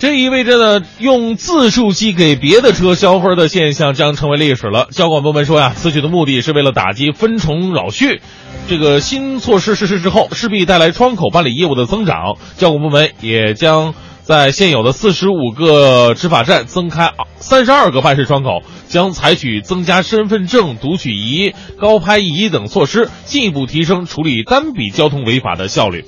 Speaker 3: 这意味着呢，用自述机给别的车消分的现象将成为历史了。交管部门说呀，此举的目的是为了打击分重扰序。这个新措施实施之后，势必带来窗口办理业务的增长。交管部门也将在现有的四十五个执法站增开三十二个办事窗口，将采取增加身份证读取仪、高拍仪等措施，进一步提升处理单笔交通违法的效率。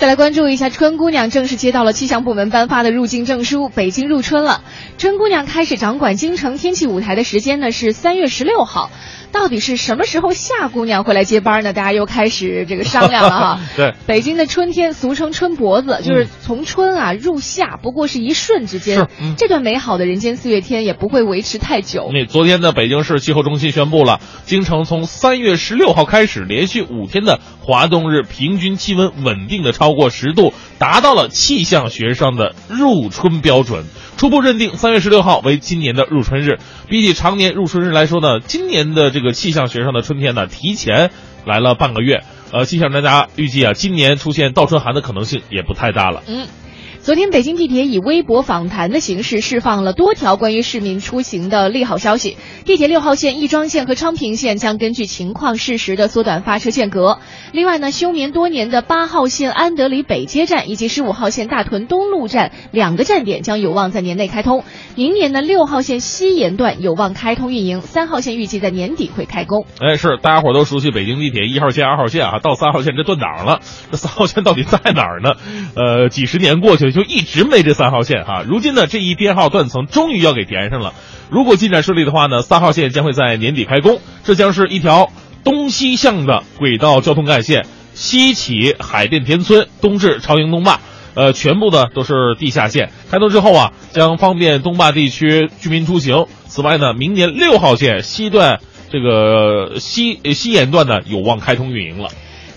Speaker 4: 再来关注一下，春姑娘正式接到了气象部门颁发的入境证书，北京入春了。春姑娘开始掌管京城天气舞台的时间呢是三月十六号，到底是什么时候夏姑娘会来接班呢？大家又开始这个商量了哈。
Speaker 3: 对，
Speaker 4: 北京的春天俗称春脖子，就是从春啊入夏，不过是一瞬之间。这段美好的人间四月天也不会维持太久。
Speaker 3: 那昨天呢，北京市气候中心宣布了，京城从三月十六号开始，连续五天的华冬日平均气温稳定的超过十度，达到了气象学上的入春标准。初步认定三月十六号为今年的入春日。比起常年入春日来说呢，今年的这个气象学上的春天呢，提前来了半个月。呃，气象专家预计啊，今年出现倒春寒的可能性也不太大了。
Speaker 4: 嗯。昨天，北京地铁以微博访谈的形式释放了多条关于市民出行的利好消息。地铁六号线、亦庄线和昌平线将根据情况适时的缩短发车间隔。另外呢，休眠多年的八号线安德里北街站以及十五号线大屯东路站两个站点将有望在年内开通。明年的六号线西延段有望开通运营，三号线预计在年底会开工。
Speaker 3: 哎，是大家伙都熟悉北京地铁一号线、二号线啊，到三号线这断档了，这三号线到底在哪儿呢？呃，几十年过去也。就一直没这三号线哈，如今呢，这一编号断层终于要给填上了。如果进展顺利的话呢，三号线将会在年底开工。这将是一条东西向的轨道交通干线，西起海淀田村，东至朝阳东坝，呃，全部呢都是地下线。开通之后啊，将方便东坝地区居民出行。此外呢，明年六号线西段这个西西延段呢有望开通运营了。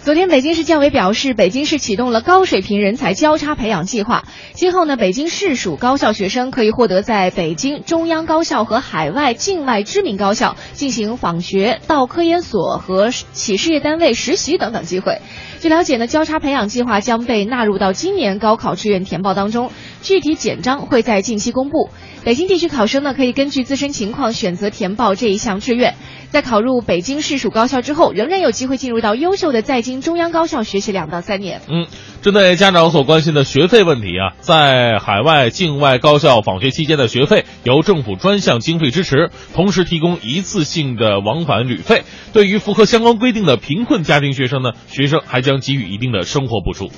Speaker 4: 昨天，北京市教委表示，北京市启动了高水平人才交叉培养计划。今后呢，北京市属高校学生可以获得在北京中央高校和海外境外知名高校进行访学、到科研所和企事业单位实习等等机会。据了解呢，交叉培养计划将被纳入到今年高考志愿填报当中，具体简章会在近期公布。北京地区考生呢，可以根据自身情况选择填报这一项志愿。在考入北京市属高校之后，仍然有机会进入到优秀的在京中央高校学习两到三年。
Speaker 3: 嗯，针对家长所关心的学费问题啊，在海外境外高校访学期间的学费由政府专项经费支持，同时提供一次性的往返旅费。对于符合相关规定的贫困家庭学生呢，学生还将给予一定的生活补助。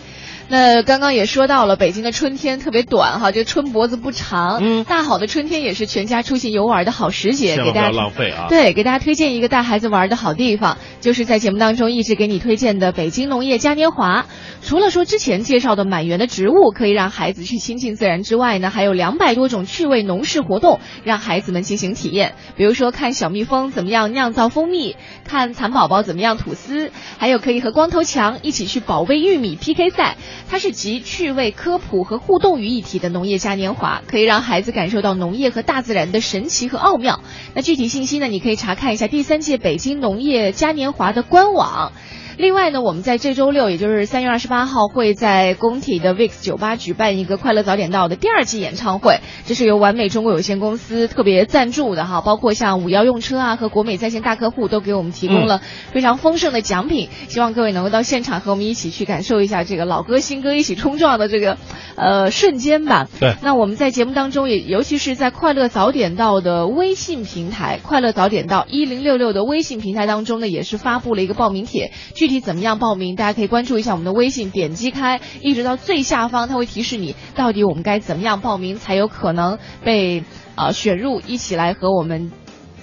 Speaker 4: 那刚刚也说到了，北京的春天特别短哈，这春脖子不长。
Speaker 3: 嗯，
Speaker 4: 大好的春天也是全家出行游玩的好时节，给大家
Speaker 3: 浪费啊。
Speaker 4: 对，给大家推荐一个带孩子玩的好地方，就是在节目当中一直给你推荐的北京农业嘉年华。除了说之前介绍的满园的植物可以让孩子去亲近自然之外呢，还有两百多种趣味农事活动让孩子们进行体验。比如说看小蜜蜂怎么样酿造蜂蜜，看蚕宝宝怎么样吐丝，还有可以和光头强一起去保卫玉米 PK 赛。它是集趣味、科普和互动于一体的农业嘉年华，可以让孩子感受到农业和大自然的神奇和奥妙。那具体信息呢？你可以查看一下第三届北京农业嘉年华的官网。另外呢，我们在这周六，也就是三月二十八号，会在工体的 VIX 酒吧举办一个快乐早点到的第二季演唱会。这是由完美中国有限公司特别赞助的哈，包括像五幺用车啊和国美在线大客户都给我们提供了非常丰盛的奖品。希望各位能够到现场和我们一起去感受一下这个老歌新歌一起冲撞的这个呃瞬间吧。
Speaker 3: 对。
Speaker 4: 那我们在节目当中也，尤其是在快乐早点到的微信平台，快乐早点到一零六六的微信平台当中呢，也是发布了一个报名帖。具体怎么样报名，大家可以关注一下我们的微信，点击开，一直到最下方，它会提示你到底我们该怎么样报名才有可能被啊选入，一起来和我们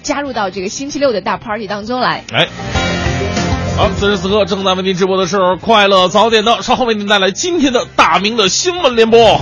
Speaker 4: 加入到这个星期六的大 party 当中来。
Speaker 3: 哎，好，此时此刻正在为您直播的是《快乐早点到》，稍后为您带来今天的大明的新闻联播。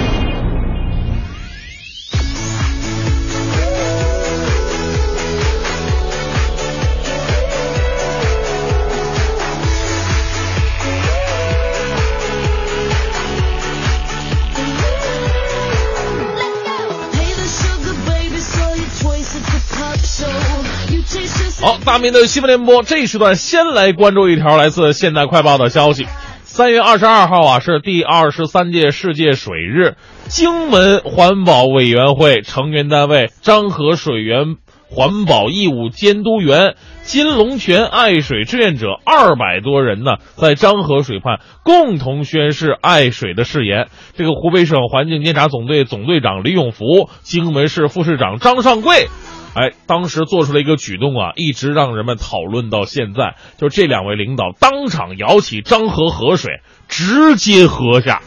Speaker 3: 好，大明的新闻联播这一时段先来关注一条来自《现代快报》的消息。三月二十二号啊，是第二十三届世界水日，荆门环保委员会成员单位漳河水源环保义务监督员、金龙泉爱水志愿者二百多人呢，在漳河水畔共同宣誓爱水的誓言。这个湖北省环境监察总队总队长李永福、荆门市副市长张尚贵。哎，当时做出了一个举动啊，一直让人们讨论到现在。就这两位领导当场舀起漳河河水，直接喝下，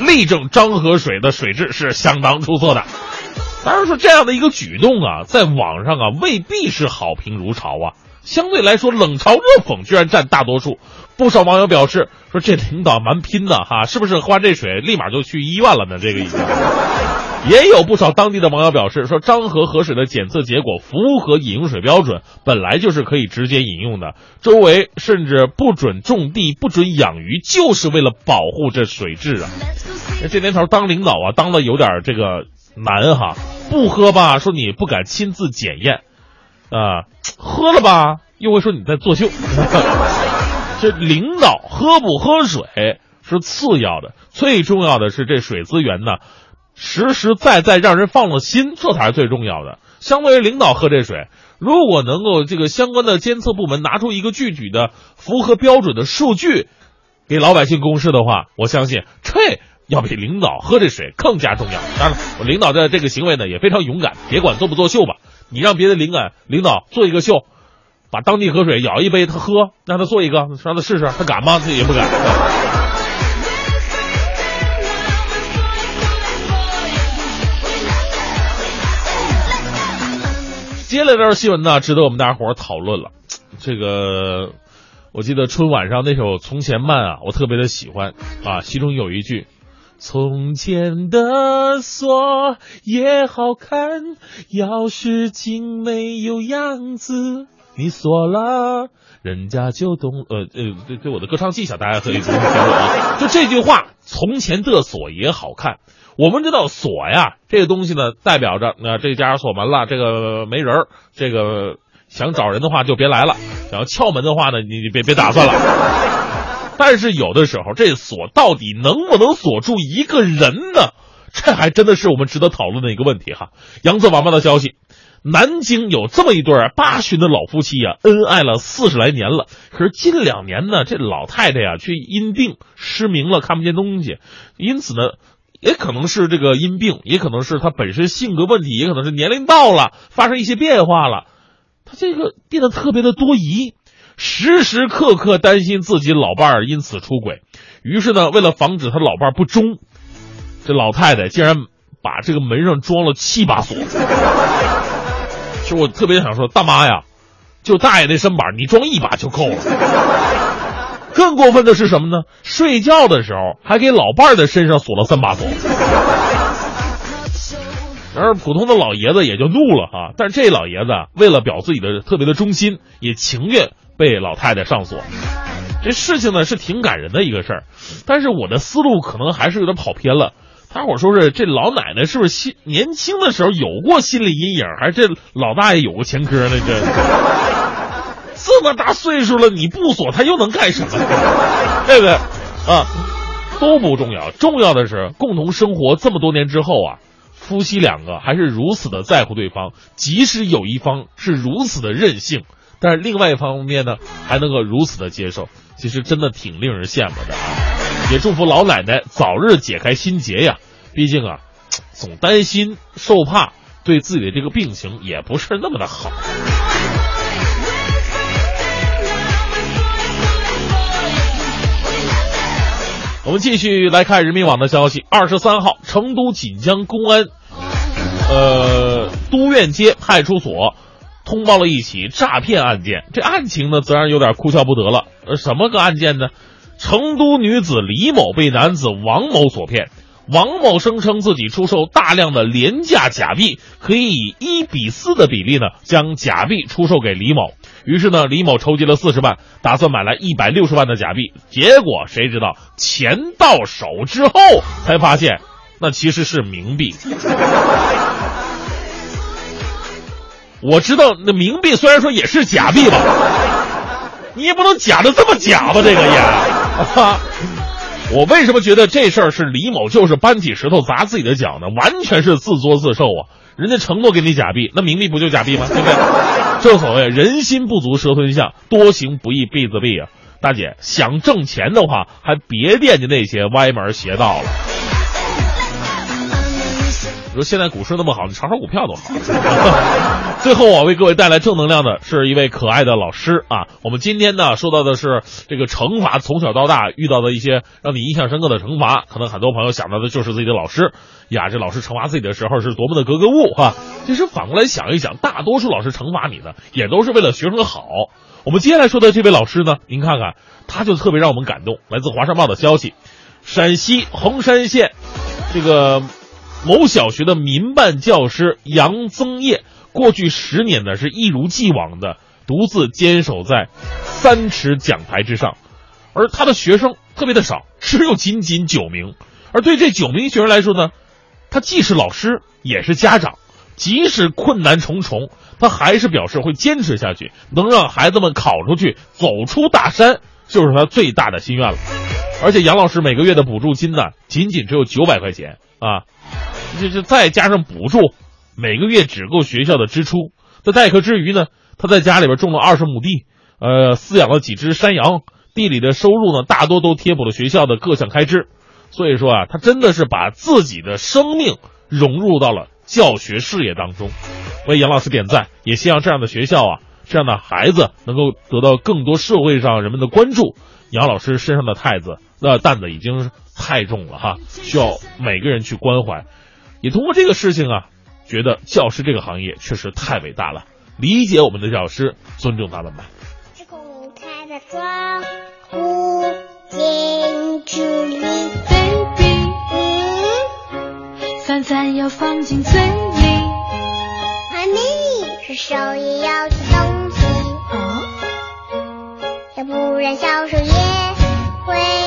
Speaker 3: 力证漳河水的水质是相当出色的。当然说这样的一个举动啊，在网上啊未必是好评如潮啊，相对来说冷嘲热讽居然占大多数。不少网友表示说这领导蛮拼的哈，是不是喝这水立马就去医院了呢？这个已经。也有不少当地的网友表示说，漳河河水的检测结果符合饮用水标准，本来就是可以直接饮用的。周围甚至不准种地、不准养鱼，就是为了保护这水质啊。这年头当领导啊，当的有点这个难哈。不喝吧，说你不敢亲自检验，啊，喝了吧，又会说你在作秀。这领导喝不喝水是次要的，最重要的是这水资源呢，实实在在让人放了心，这才是最重要的。相对于领导喝这水，如果能够这个相关的监测部门拿出一个具体的符合标准的数据，给老百姓公示的话，我相信这要比领导喝这水更加重要。当然，我领导的这个行为呢也非常勇敢，别管作不作秀吧，你让别的领导领导做一个秀，把当地河水舀一杯他喝，让他做一个，让他试试，他敢吗？他也不敢。接下来这条新闻呢，值得我们大家伙儿讨论了。这个，我记得春晚上那首《从前慢》啊，我特别的喜欢啊。其中有一句：“从前的锁也好看，钥匙精美有样子，你锁了，人家就懂。”呃呃，对对，我的歌唱技巧大家可以注意啊。就这句话，“从前的锁也好看。”我们知道锁呀，这个东西呢，代表着那、这家锁门了，这个没人儿，这个想找人的话就别来了，想要撬门的话呢，你你别别打算了。但是有的时候，这锁到底能不能锁住一个人呢？这还真的是我们值得讨论的一个问题哈。扬子晚报的消息，南京有这么一对八旬的老夫妻呀，恩爱了四十来年了，可是近两年呢，这老太太呀却因病失明了，看不见东西，因此呢。也可能是这个因病，也可能是他本身性格问题，也可能是年龄到了发生一些变化了，他这个变得特别的多疑，时时刻刻担心自己老伴儿因此出轨。于是呢，为了防止他老伴儿不忠，这老太太竟然把这个门上装了七把锁。其实我特别想说，大妈呀，就大爷那身板，你装一把就够了。更过分的是什么呢？睡觉的时候还给老伴儿的身上锁了三把锁。然而普通的老爷子也就怒了哈，但这老爷子为了表自己的特别的忠心，也情愿被老太太上锁。这事情呢是挺感人的一个事儿，但是我的思路可能还是有点跑偏了。大伙说是这老奶奶是不是心年轻的时候有过心理阴影，还是这老大爷有过前科呢？这。这么大岁数了，你不锁他又能干什么？对不对？啊，都不重要，重要的是共同生活这么多年之后啊，夫妻两个还是如此的在乎对方，即使有一方是如此的任性，但是另外一方面呢，还能够如此的接受，其实真的挺令人羡慕的啊。也祝福老奶奶早日解开心结呀！毕竟啊，总担心受怕，对自己的这个病情也不是那么的好。我们继续来看人民网的消息。二十三号，成都锦江公安，呃，都院街派出所通报了一起诈骗案件。这案情呢，自然有点哭笑不得了。呃，什么个案件呢？成都女子李某被男子王某所骗。王某声称自己出售大量的廉价假币，可以以一比四的比例呢，将假币出售给李某。于是呢，李某筹集了四十万，打算买来一百六十万的假币。结果谁知道钱到手之后，才发现那其实是冥币。我知道那冥币虽然说也是假币吧，你也不能假的这么假吧？这个也，我为什么觉得这事儿是李某就是搬起石头砸自己的脚呢？完全是自作自受啊！人家承诺给你假币，那冥币不就假币吗？对不对？正所谓人心不足蛇吞象，多行不义必自毙啊！大姐想挣钱的话，还别惦记那些歪门邪道了。你说现在股市那么好，你炒炒股票多好。最后，我为各位带来正能量的是一位可爱的老师啊。我们今天呢说到的是这个惩罚，从小到大遇到的一些让你印象深刻的惩罚，可能很多朋友想到的就是自己的老师呀。这老师惩罚自己的时候是多么的格格物哈。其实反过来想一想，大多数老师惩罚你的，也都是为了学生好。我们接下来说的这位老师呢，您看看，他就特别让我们感动。来自华商报的消息，陕西红山县这个。某小学的民办教师杨增业，过去十年呢是一如既往的独自坚守在三尺讲台之上，而他的学生特别的少，只有仅仅九名，而对这九名学生来说呢，他既是老师，也是家长，即使困难重重，他还是表示会坚持下去，能让孩子们考出去，走出大山，就是他最大的心愿了。而且杨老师每个月的补助金呢，仅仅只有九百块钱啊，这这再加上补助，每个月只够学校的支出。在代课之余呢，他在家里边种了二十亩地，呃，饲养了几只山羊，地里的收入呢，大多都贴补了学校的各项开支。所以说啊，他真的是把自己的生命融入到了教学事业当中，为杨老师点赞，也希望这样的学校啊，这样的孩子能够得到更多社会上人们的关注。杨老师身上的太子，那担子已经太重了哈，需要每个人去关怀。也通过这个事情啊，觉得教师这个行业确实太伟大了，理解我们的教师，尊重他们吧。
Speaker 10: 是空开的窗户，进去里，baby，
Speaker 5: 饭饭要放进嘴里。
Speaker 10: 妈咪，是手也要吃东西，
Speaker 5: 哦，
Speaker 10: 要不然小手也会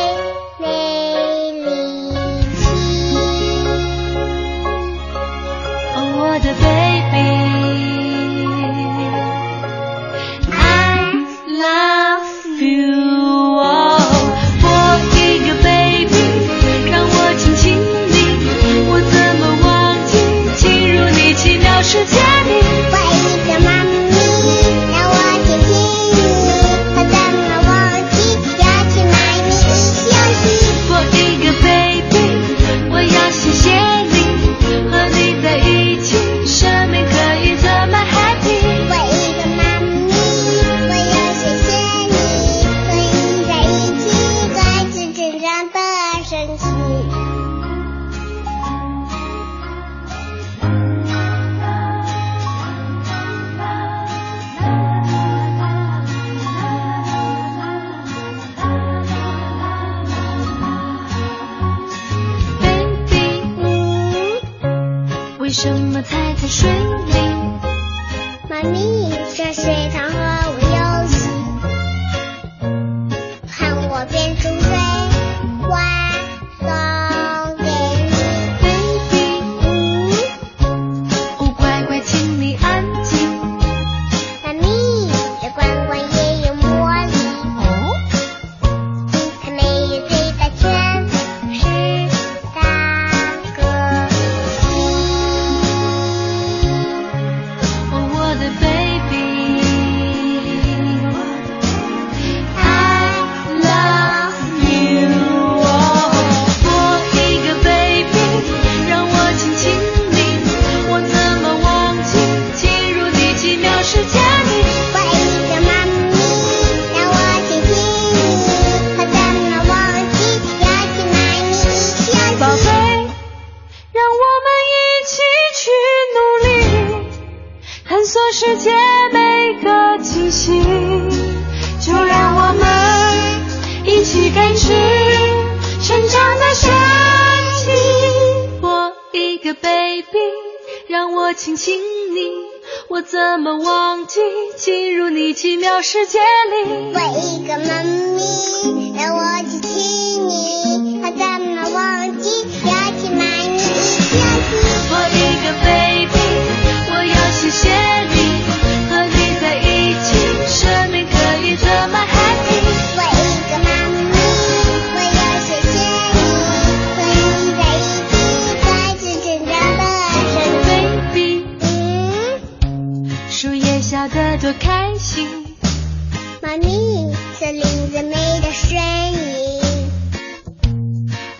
Speaker 10: 森林最美的声音。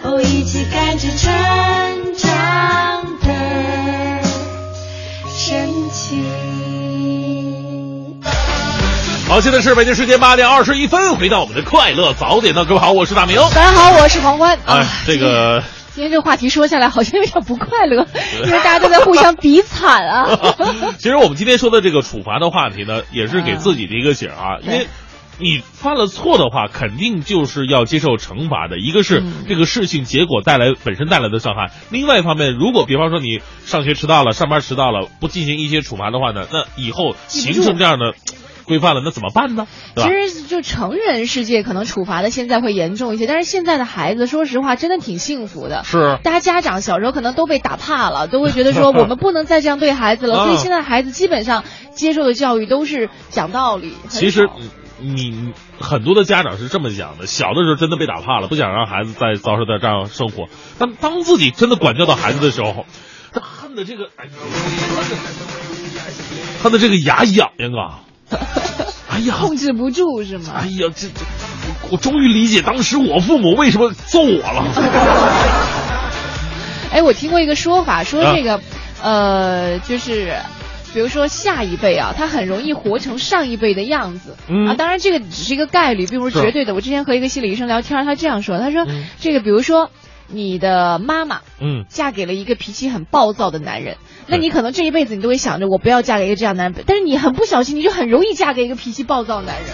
Speaker 5: 哦，一起感知成长的神奇。
Speaker 3: 好，现在是北京时间八点二十一分，回到我们的快乐早点呢，各位好，我是大明。
Speaker 4: 大家好，我是黄欢。
Speaker 3: 哎
Speaker 4: 啊，，
Speaker 3: 这个
Speaker 4: 今天这个话题说下来，好像有点不快乐，因为大家都在互相比惨啊。
Speaker 3: 其实我们今天说的这个处罚的话题呢，也是给自己的一个醒啊，因为
Speaker 4: 对
Speaker 3: 你犯了错的话，肯定就是要接受惩罚的。一个是
Speaker 4: 嗯
Speaker 3: 这个事情结果带来本身带来的伤害，另外一方面，如果比方说你上学迟到了、上班迟到了，不进行一些处罚的话呢，那以后形成这样的。规范了，那怎么办呢？
Speaker 4: 其实就成人世界可能处罚的现在会严重一些，但是现在的孩子，说实话，真的挺幸福的。
Speaker 3: 是
Speaker 4: 大家家长小时候可能都被打怕了，都会觉得说我们不能再这样对孩子了，
Speaker 3: 啊
Speaker 4: 所以现在孩子基本上接受的教育都是讲道理。
Speaker 3: 其实
Speaker 4: 少
Speaker 3: 你你很多的家长是这么想的，小的时候真的被打怕了，不想让孩子再遭受到这样生活。但当自己真的管教到孩子的时候，他恨的这个，哎，恨的这个牙痒痒啊！哎呀，
Speaker 4: 控制不住是吗？
Speaker 3: 哎呀，这这，我终于理解当时我父母为什么揍我了。
Speaker 4: 哎，我听过一个说法，说
Speaker 3: 啊
Speaker 4: 这个，呃，就是。比如说下一辈啊，他很容易活成上一辈的样子、
Speaker 3: 嗯
Speaker 4: 啊。当然，这个只是一个概率，并不是
Speaker 3: 是
Speaker 4: 绝对的。我之前和一个心理医生聊天，他这样说，他说、
Speaker 3: 嗯
Speaker 4: 这个，比如说你的妈妈，
Speaker 3: 嗯，
Speaker 4: 嫁给了一个脾气很暴躁的男人，那你可能这一辈子你都会想着我不要嫁给一个这样男人，但是你很不小心，你就很容易嫁给一个脾气暴躁的男人，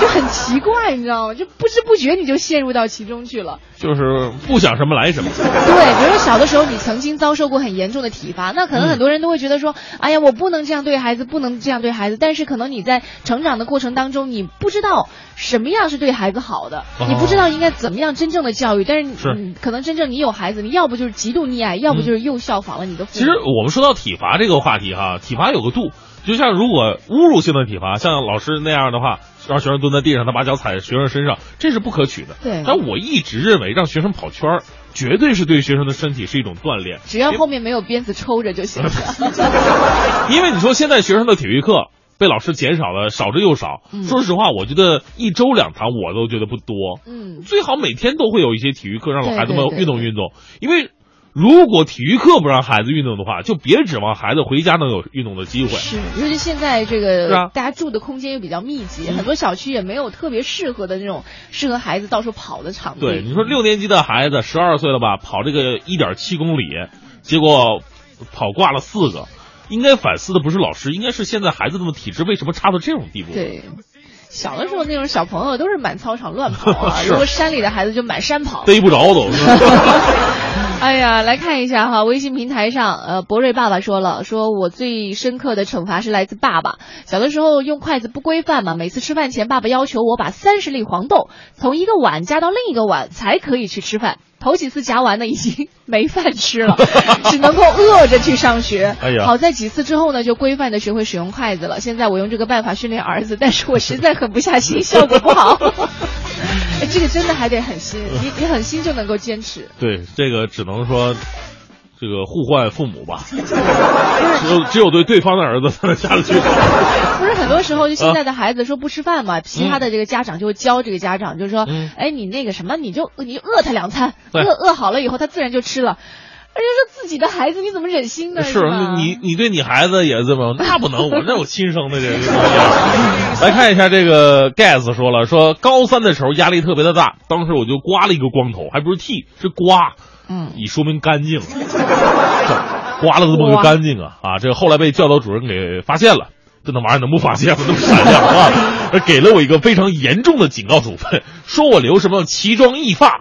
Speaker 4: 就很奇怪，你知道吗？就不知不觉你就陷入到其中去了。
Speaker 3: 就是不想什么来什么。
Speaker 4: 对，比如说小的时候你曾经遭受过很严重的体罚，那可能很多人都会觉得说，哎呀，我不能这样对孩子，不能这样对孩子。但是可能你在成长的过程当中，你不知道什么样是对孩子好的，
Speaker 3: 哦
Speaker 4: 你不知道应该怎么样真正的教育。但是你
Speaker 3: 是
Speaker 4: 嗯可能真正你有孩子，你要不就是极度溺爱，要不就是又效仿了你的父母。
Speaker 3: 其实我们说到体罚这个话题哈，体罚有个度，就像如果侮辱性的体罚，像老师那样的话，让学生蹲在地上，他把脚踩在学生身上，这是不可取的。
Speaker 4: 对
Speaker 3: 但我一直认为让学生跑圈儿，绝对是对学生的身体是一种锻炼。
Speaker 4: 只要后面没有鞭子抽着就行了。
Speaker 3: 因为你说现在学生的体育课被老师减少了，少之又少。
Speaker 4: 嗯
Speaker 3: 说实话，我觉得一周两堂我都觉得不多。
Speaker 4: 嗯，
Speaker 3: 最好每天都会有一些体育课，让孩子们运动运动。因为如果体育课不让孩子运动的话，就别指望孩子回家能有运动的机会。
Speaker 4: 是，尤其现在这个、大家住的空间又比较密集，
Speaker 3: 嗯
Speaker 4: 很多小区也没有特别适合的那种适合孩子到处跑的场地。
Speaker 3: 对，你说六年级的孩子十二岁了吧，跑这个一点七公里，结果跑挂了四个，应该反思的不是老师，应该是现在孩子们的体质为什么差到这种地步？
Speaker 4: 对，小的时候那种小朋友都是满操场乱跑啊，
Speaker 3: 是
Speaker 4: 如果山里的孩子就满山跑。
Speaker 3: 逮不着都。
Speaker 4: 哎呀，来看一下哈，微信平台上，呃，博瑞爸爸说了，说我最深刻的惩罚是来自爸爸。小的时候用筷子不规范嘛，每次吃饭前，爸爸要求我把三十粒黄豆从一个碗加到另一个碗才可以去吃饭。头几次夹完呢，已经没饭吃了，只能够饿着去上学。
Speaker 3: 哎呀
Speaker 4: 好在几次之后呢，就规范的学会使用筷子了。现在我用这个办法训练儿子，但是我实在狠不下心，效果不好。哎，这个真的还得狠心，你你狠心就能够坚持。
Speaker 3: 对，这个只能说，这个互换父母吧。只有只有对对方的儿子才能下得去手。
Speaker 4: 不是很多时候，就现在的孩子说不吃饭嘛，其他的这个家长就会教这个家长，就是说，
Speaker 3: 嗯
Speaker 4: 哎，你那个什么，你就你饿他两餐，饿饿好了以后，他自然就吃了。而且说自己的孩子，你怎么忍心呢？
Speaker 3: 是
Speaker 4: 吧
Speaker 3: 你你对你孩子也这么，那不能，我那有亲生的这个。来看一下这个盖子说了，说高三的时候压力特别的大，当时我就刮了一个光头，还不是剃，是刮，
Speaker 4: 嗯，
Speaker 3: 以说明干净刮了这么个干净啊啊！这个后来被教导主任给发现了。这那玩意儿能不发现吗？那么闪亮啊！给了我一个非常严重的警告处分，说我留什么奇装异发。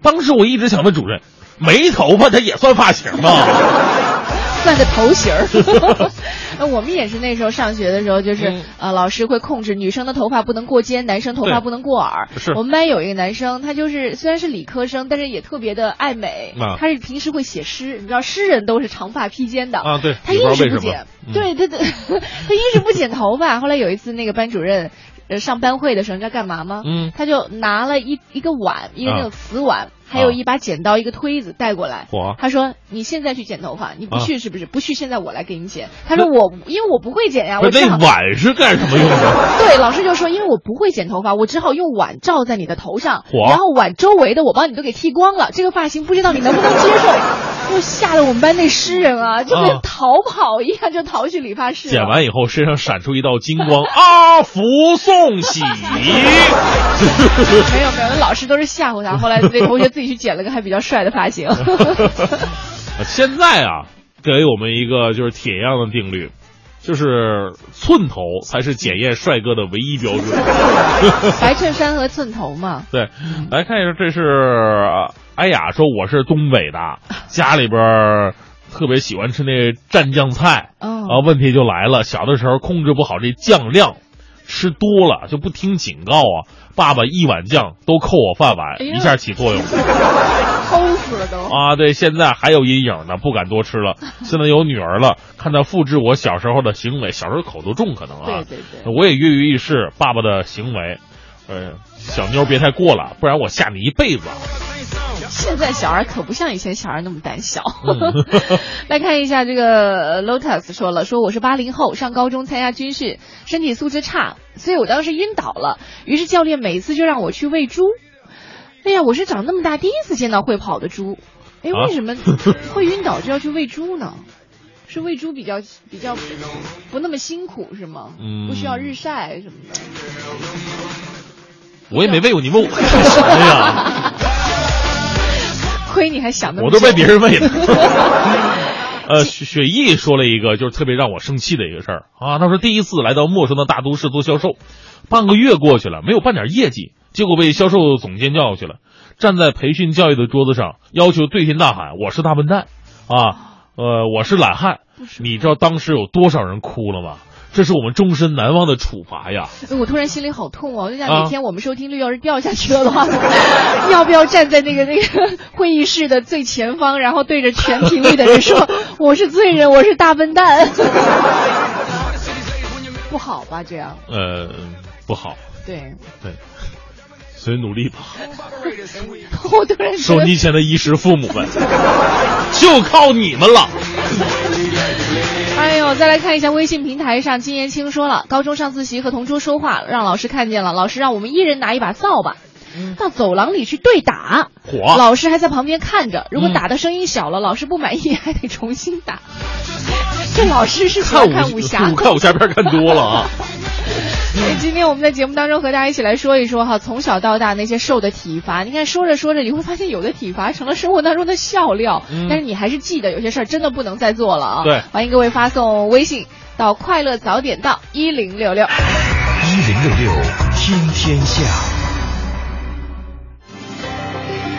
Speaker 3: 当时我一直想问主任，没头发它也算发型吗？
Speaker 4: 算个头型儿。那我们也是那时候上学的时候，就是、
Speaker 3: 嗯
Speaker 4: 呃，老师会控制女生的头发不能过肩，男生头发不能过耳。
Speaker 3: 是
Speaker 4: 我们班有一个男生，他就是虽然是理科生，但是也特别的爱美。
Speaker 3: 啊
Speaker 4: 他是平时会写诗，你知道诗人都是长发披肩的
Speaker 3: 啊对
Speaker 4: 他一直不剪，
Speaker 3: 嗯
Speaker 4: 对对对，他一直不剪头发。后来有一次那个班主任。呃，上班会的时候，你知道干嘛吗？
Speaker 3: 嗯
Speaker 4: 他就拿了一一个碗，一个那
Speaker 3: 啊
Speaker 4: 种瓷碗，还有一把剪刀，一个推子带过来。
Speaker 3: 嚯
Speaker 4: 他说：“你现在去剪头发，你不
Speaker 3: 啊
Speaker 4: 去是不是？不去，现在我来给你剪。”他说：“我因为我不会剪呀，
Speaker 3: 我那
Speaker 4: 我只好。”
Speaker 3: 碗是干什么用的？
Speaker 4: 对，老师就说，因为我不会剪头发，我只好用碗罩在你的头上，然后碗周围的我帮你都给剃光了。这个发型不知道你能不能接受？就吓得我们班那诗人啊，就跟
Speaker 3: 啊
Speaker 4: 逃跑一样，就逃去理发室。
Speaker 3: 剪完以后身上闪出一道金光，阿福送喜。
Speaker 4: 没 有没有，那老师都是吓唬他。后来那同学自己去剪了个还比较帅的发型。
Speaker 3: 现在啊，给我们一个就是铁一样的定律，就是寸头才是检验帅哥的唯一标准。
Speaker 4: 白衬衫和寸头嘛。
Speaker 3: 对，来看一下，这是呃艾雅说我是东北的，家里边儿特别喜欢吃那蘸酱菜，
Speaker 4: 哦
Speaker 3: 啊，问题就来了，小的时候控制不好这酱量，吃多了就不听警告啊，爸爸一碗酱都扣我饭碗，
Speaker 4: 哎
Speaker 3: 一下起作用。啊，对，现在还有阴影呢，不敢多吃了。现在有女儿了，看她复制我小时候的行为，小时候口都重可能啊，
Speaker 4: 对对对，
Speaker 3: 我也跃跃欲试爸爸的行为。呃，小妞别太过了，不然我吓你一辈子啊。
Speaker 4: 现在小孩可不像以前小孩那么胆小。
Speaker 3: 嗯
Speaker 4: 来看一下这个呃 Lotus 说了，说我是八零后，上高中参加军训，身体素质差，所以我当时晕倒了。于是教练每次就让我去喂猪。哎呀，我是长那么大第一次见到会跑的猪。哎，
Speaker 3: 啊
Speaker 4: 为什么会晕倒就要去喂猪呢？是喂猪比较比较不那么辛苦是吗？
Speaker 3: 嗯
Speaker 4: 不需要日晒什么的。
Speaker 3: 我也没喂过，你问我干啥 呀？
Speaker 4: 亏你还想那么
Speaker 3: 我都被别人喂了。呃，雪雪艺说了一个就是特别让我生气的一个事儿啊，他说第一次来到陌生的大都市做销售，半个月过去了，没有半点业绩，结果被销售总监叫过去了，站在培训教育的桌子上，要求对天大喊：“我是大笨蛋啊，呃，我是懒汉。”你知道当时有多少人哭了吗？这是我们终身难忘的处罚呀！
Speaker 4: 哎我突然心里好痛哦！我就想
Speaker 3: 啊
Speaker 4: 哪天我们收听率要是掉下去了的话，要不要站在那个那个会议室的最前方，然后对着全频率的人说：“ 我是罪人，我是大笨蛋。”不好吧？这样
Speaker 3: 呃，不好，
Speaker 4: 对，
Speaker 3: 对，所以努力吧。
Speaker 4: 我突然觉得
Speaker 3: 收机前的衣食父母们，就靠你们了。
Speaker 4: 哎呦，再来看一下微信平台上，金延青说了，高中上自习和同桌说话，让老师看见了，老师让我们一人拿一把扫把。到走廊里去对打，
Speaker 3: 火
Speaker 4: 老师还在旁边看着。如果
Speaker 3: 嗯
Speaker 4: 打的声音小了，老师不满意，还得重新打。这老师是喜欢看武侠
Speaker 3: 我看武侠片 看多了啊。
Speaker 4: 所 以今天我们在节目当中和大家一起来说一说哈，从小到大那些受的体罚。你看说着说着，你会发现有的体罚成了生活当中的笑料，
Speaker 3: 嗯
Speaker 4: 但是你还是记得有些事儿真的不能再做了啊。
Speaker 3: 对
Speaker 4: 欢迎各位发送微信到快乐早点到一零六六。
Speaker 1: 一零六六听天下。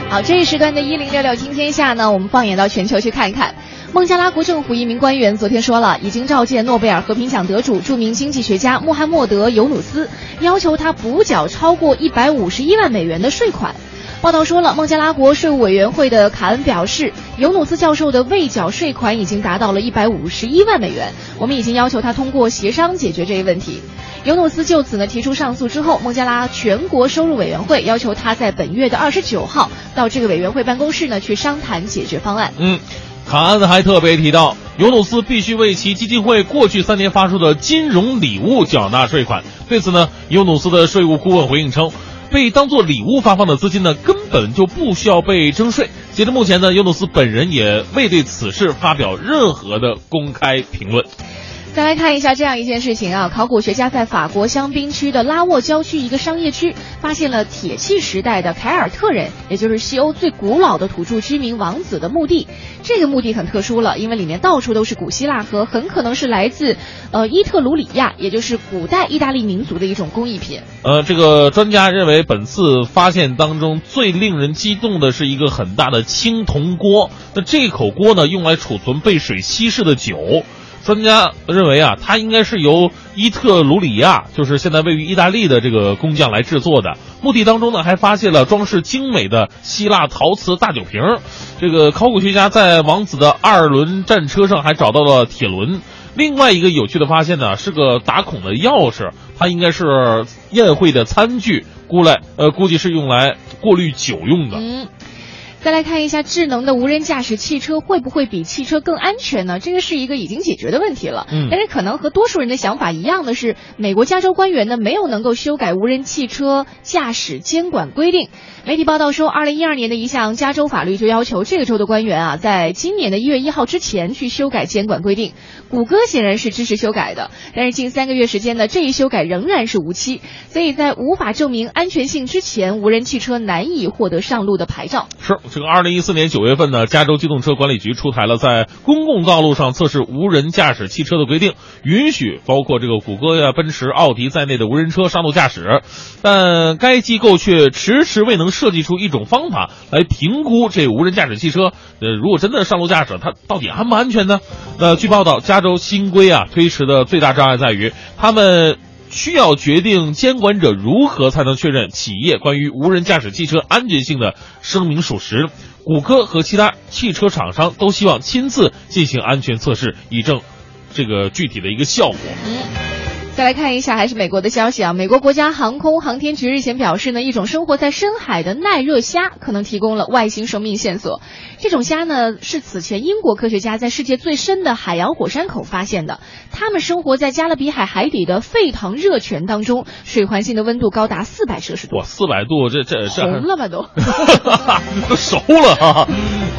Speaker 4: 好，这一时段的一零六六听天下呢，我们放眼到全球去看一看。孟加拉国政府一名官员昨天说了，已经召见诺贝尔和平奖得主、著名经济学家穆罕默德·尤努斯，要求他补缴超过一百五十一万美元的税款。报道说了，孟加拉国税务委员会的卡恩表示，尤努斯教授的未缴税款已经达到了一百五十一万美元，我们已经要求他通过协商解决这一问题。尤努斯就此呢提出上诉之后，孟加拉全国收入委员会要求他在本月的二十九号到这个委员会办公室呢去商谈解决方案。
Speaker 3: 嗯，卡恩还特别提到，尤努斯必须为其基金会过去三年发出的金融礼物缴纳税款。对此呢，尤努斯的税务顾问回应称，被当做礼物发放的资金呢，根本就不需要被征税。截至目前呢，尤努斯本人也未对此事发表任何的公开评论。
Speaker 4: 再来看一下这样一件事情啊，考古学家在法国香槟区的拉沃郊区一个商业区发现了铁器时代的凯尔特人，也就是西欧最古老的土著居民王子的墓地。这个墓地很特殊了，因为里面到处都是古希腊和很可能是来自呃伊特鲁里亚，也就是古代意大利民族的一种工艺品。
Speaker 3: 呃，这个专家认为，本次发现当中最令人激动的是一个很大的青铜锅。那这口锅呢，用来储存被水稀释的酒。专家认为啊，它应该是由伊特鲁里亚，就是现在位于意大利的这个工匠来制作的。墓地当中呢，还发现了装饰精美的希腊陶瓷大酒瓶。这个考古学家在王子的二轮战车上还找到了铁轮。另外一个有趣的发现呢，是个打孔的钥匙，它应该是宴会的餐具，估来呃估计是用来过滤酒用的。
Speaker 4: 再来看一下智能的无人驾驶汽车会不会比汽车更安全呢？这个是一个已经解决的问题了。
Speaker 3: 嗯
Speaker 4: 但是可能和多数人的想法一样的是，美国加州官员呢没有能够修改无人汽车驾驶监管规定。媒体报道说，二零一二年的一项加州法律就要求这个州的官员啊，在今年的一月一号之前去修改监管规定。谷歌显然是支持修改的，但是近三个月时间呢，这一修改仍然是无期，所以在无法证明安全性之前，无人汽车难以获得上路的牌照。
Speaker 3: 是这个，二零一四年九月份呢，加州机动车管理局出台了在公共道路上测试无人驾驶汽车的规定，允许包括这个谷歌呀、奔驰、奥迪在内的无人车上路驾驶，但该机构却迟迟未能设计出一种方法来评估这无人驾驶汽车，呃，如果真的上路驾驶，它到底安不安全呢？呃，据报道，加州新规啊推迟的最大障碍在于他们。需要决定监管者如何才能确认企业关于无人驾驶汽车安全性的声明属实。谷歌和其他汽车厂商都希望亲自进行安全测试，以证这个具体的一个效果。
Speaker 4: 再来看一下，还是美国的消息啊。美国国家航空航天局日前表示呢，一种生活在深海的耐热虾可能提供了外星生命线索。这种虾呢，是此前英国科学家在世界最深的海洋火山口发现的。它们生活在加勒比海海底的沸腾热泉当中，水环境的温度高达四百摄氏度。
Speaker 3: 哇，四百度，这这这
Speaker 4: 红了吧都？
Speaker 3: 都熟了啊！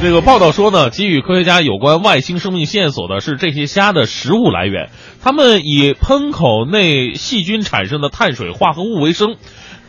Speaker 3: 这个报道说呢，给予科学家有关外星生命线索的是这些虾的食物来源，他们以喷口内细菌产生的碳水化合物为生。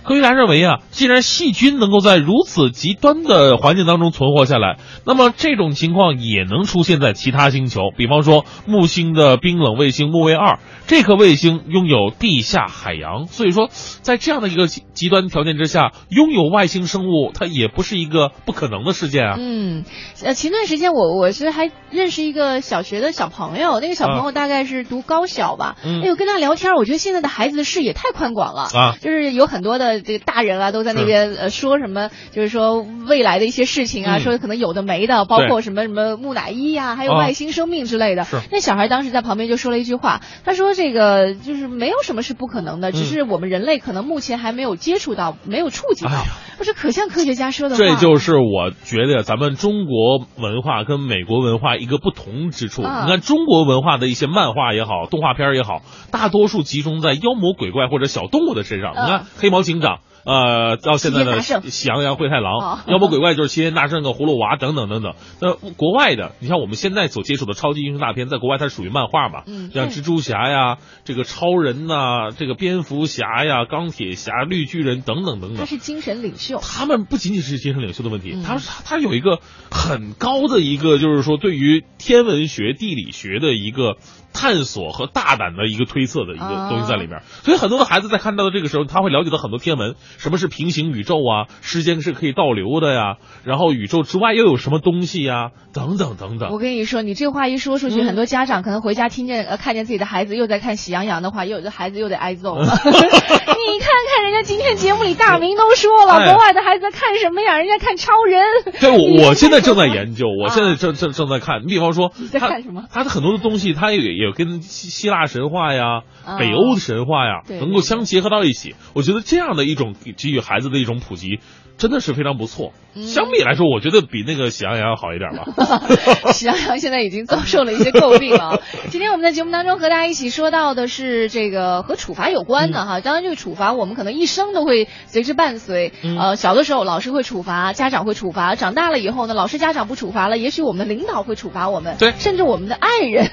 Speaker 3: 科学家认为啊，既然细菌能够在如此极端的环境当中存活下来，那么这种情况也能出现在其他星球。比方说，木星的冰冷卫星木卫二，这颗卫星拥有地下海洋，所以说，在这样的一个极极端条件之下，拥有外星生物，它也不是一个不可能的事件啊。
Speaker 4: 嗯，呃，前段时间我我是还认识一个小学的小朋友，那个小朋友大概是读高小吧。
Speaker 3: 嗯
Speaker 4: 哎呦，跟他聊天，我觉得现在的孩子的视野太宽广了
Speaker 3: 啊
Speaker 4: 就是有很多的这个大人啊，都在那边呃说什么，就是说未来的一些事情啊，
Speaker 3: 嗯
Speaker 4: 说可能有的没的，包括什么什么木乃伊呀、还有
Speaker 3: 啊
Speaker 4: 外星生命之类的。
Speaker 3: 是
Speaker 4: 那小孩当时在旁边就说了一句话，他说这个就是没有什么是不可能的，只
Speaker 3: 嗯
Speaker 4: 是我们人类可能目前还没有接触到，没有触及到。不是可像科学家说的话。
Speaker 3: 这就是我觉得咱们中国文化跟美国文化一个不同之处。
Speaker 4: 啊
Speaker 3: 你看中国文化的一些漫画也好，动画片也好，大多数集中在妖魔鬼怪或者小动物的身上。
Speaker 4: 嗯
Speaker 3: 你看黑猫警长。呃，到现在的喜羊羊、灰太狼、
Speaker 4: 哦
Speaker 3: 妖魔鬼怪就是齐天大圣和葫芦娃等等等等。那国外的，你像我们现在所接触的超级英雄大片，在国外它是属于漫画嘛，
Speaker 4: 嗯
Speaker 3: 像蜘蛛侠呀、这个超人呐、这个蝙蝠侠呀、钢铁侠、绿巨人等等等等。
Speaker 4: 他是精神领袖。
Speaker 3: 他们不仅仅是精神领袖的问题，他他有一个很高的一个，就是说对于天文学、地理学的一个探索和大胆的一个推测的一个
Speaker 4: 啊
Speaker 3: 东西在里面。所以很多的孩子在看到的这个时候，他会了解到很多天文，什么是平行宇宙啊，时间是可以倒流的呀，然后宇宙之外又有什么东西呀，等等等等。
Speaker 4: 我跟你说，你这话一说出去，
Speaker 3: 嗯
Speaker 4: 很多家长可能回家听见呃看见自己的孩子又在看《喜羊羊》的话，有的孩子又得挨揍了。你看看人家今天节目里大明都说了，
Speaker 3: 哎
Speaker 4: 国外的孩子在看什么呀？人家看超人。
Speaker 3: 对，我我现在正在研究，
Speaker 4: 啊
Speaker 3: 我现在正正正在看。你比方说，
Speaker 4: 你在看什么
Speaker 3: 他的很多的东西，他也也跟希希腊神话呀、
Speaker 4: 啊
Speaker 3: 北欧的神话呀，
Speaker 4: 对
Speaker 3: 能够相结合到一起。我觉得这样的一种给给予孩子的一种普及，真的是非常不错。
Speaker 4: 嗯
Speaker 3: 相比来说，我觉得比那个喜羊羊要好一点吧。
Speaker 4: 喜羊羊现在已经遭受了一些诟病了。今天我们在节目当中和大家一起说到的是这个和处罚有关的哈。当然，这个处罚我们可能一生都会随之伴随。
Speaker 3: 嗯
Speaker 4: 呃，小的时候老师会处罚，家长会处罚；长大了以后呢，老师家长不处罚了，也许我们的领导会处罚我们，
Speaker 3: 对
Speaker 4: 甚至我们的爱人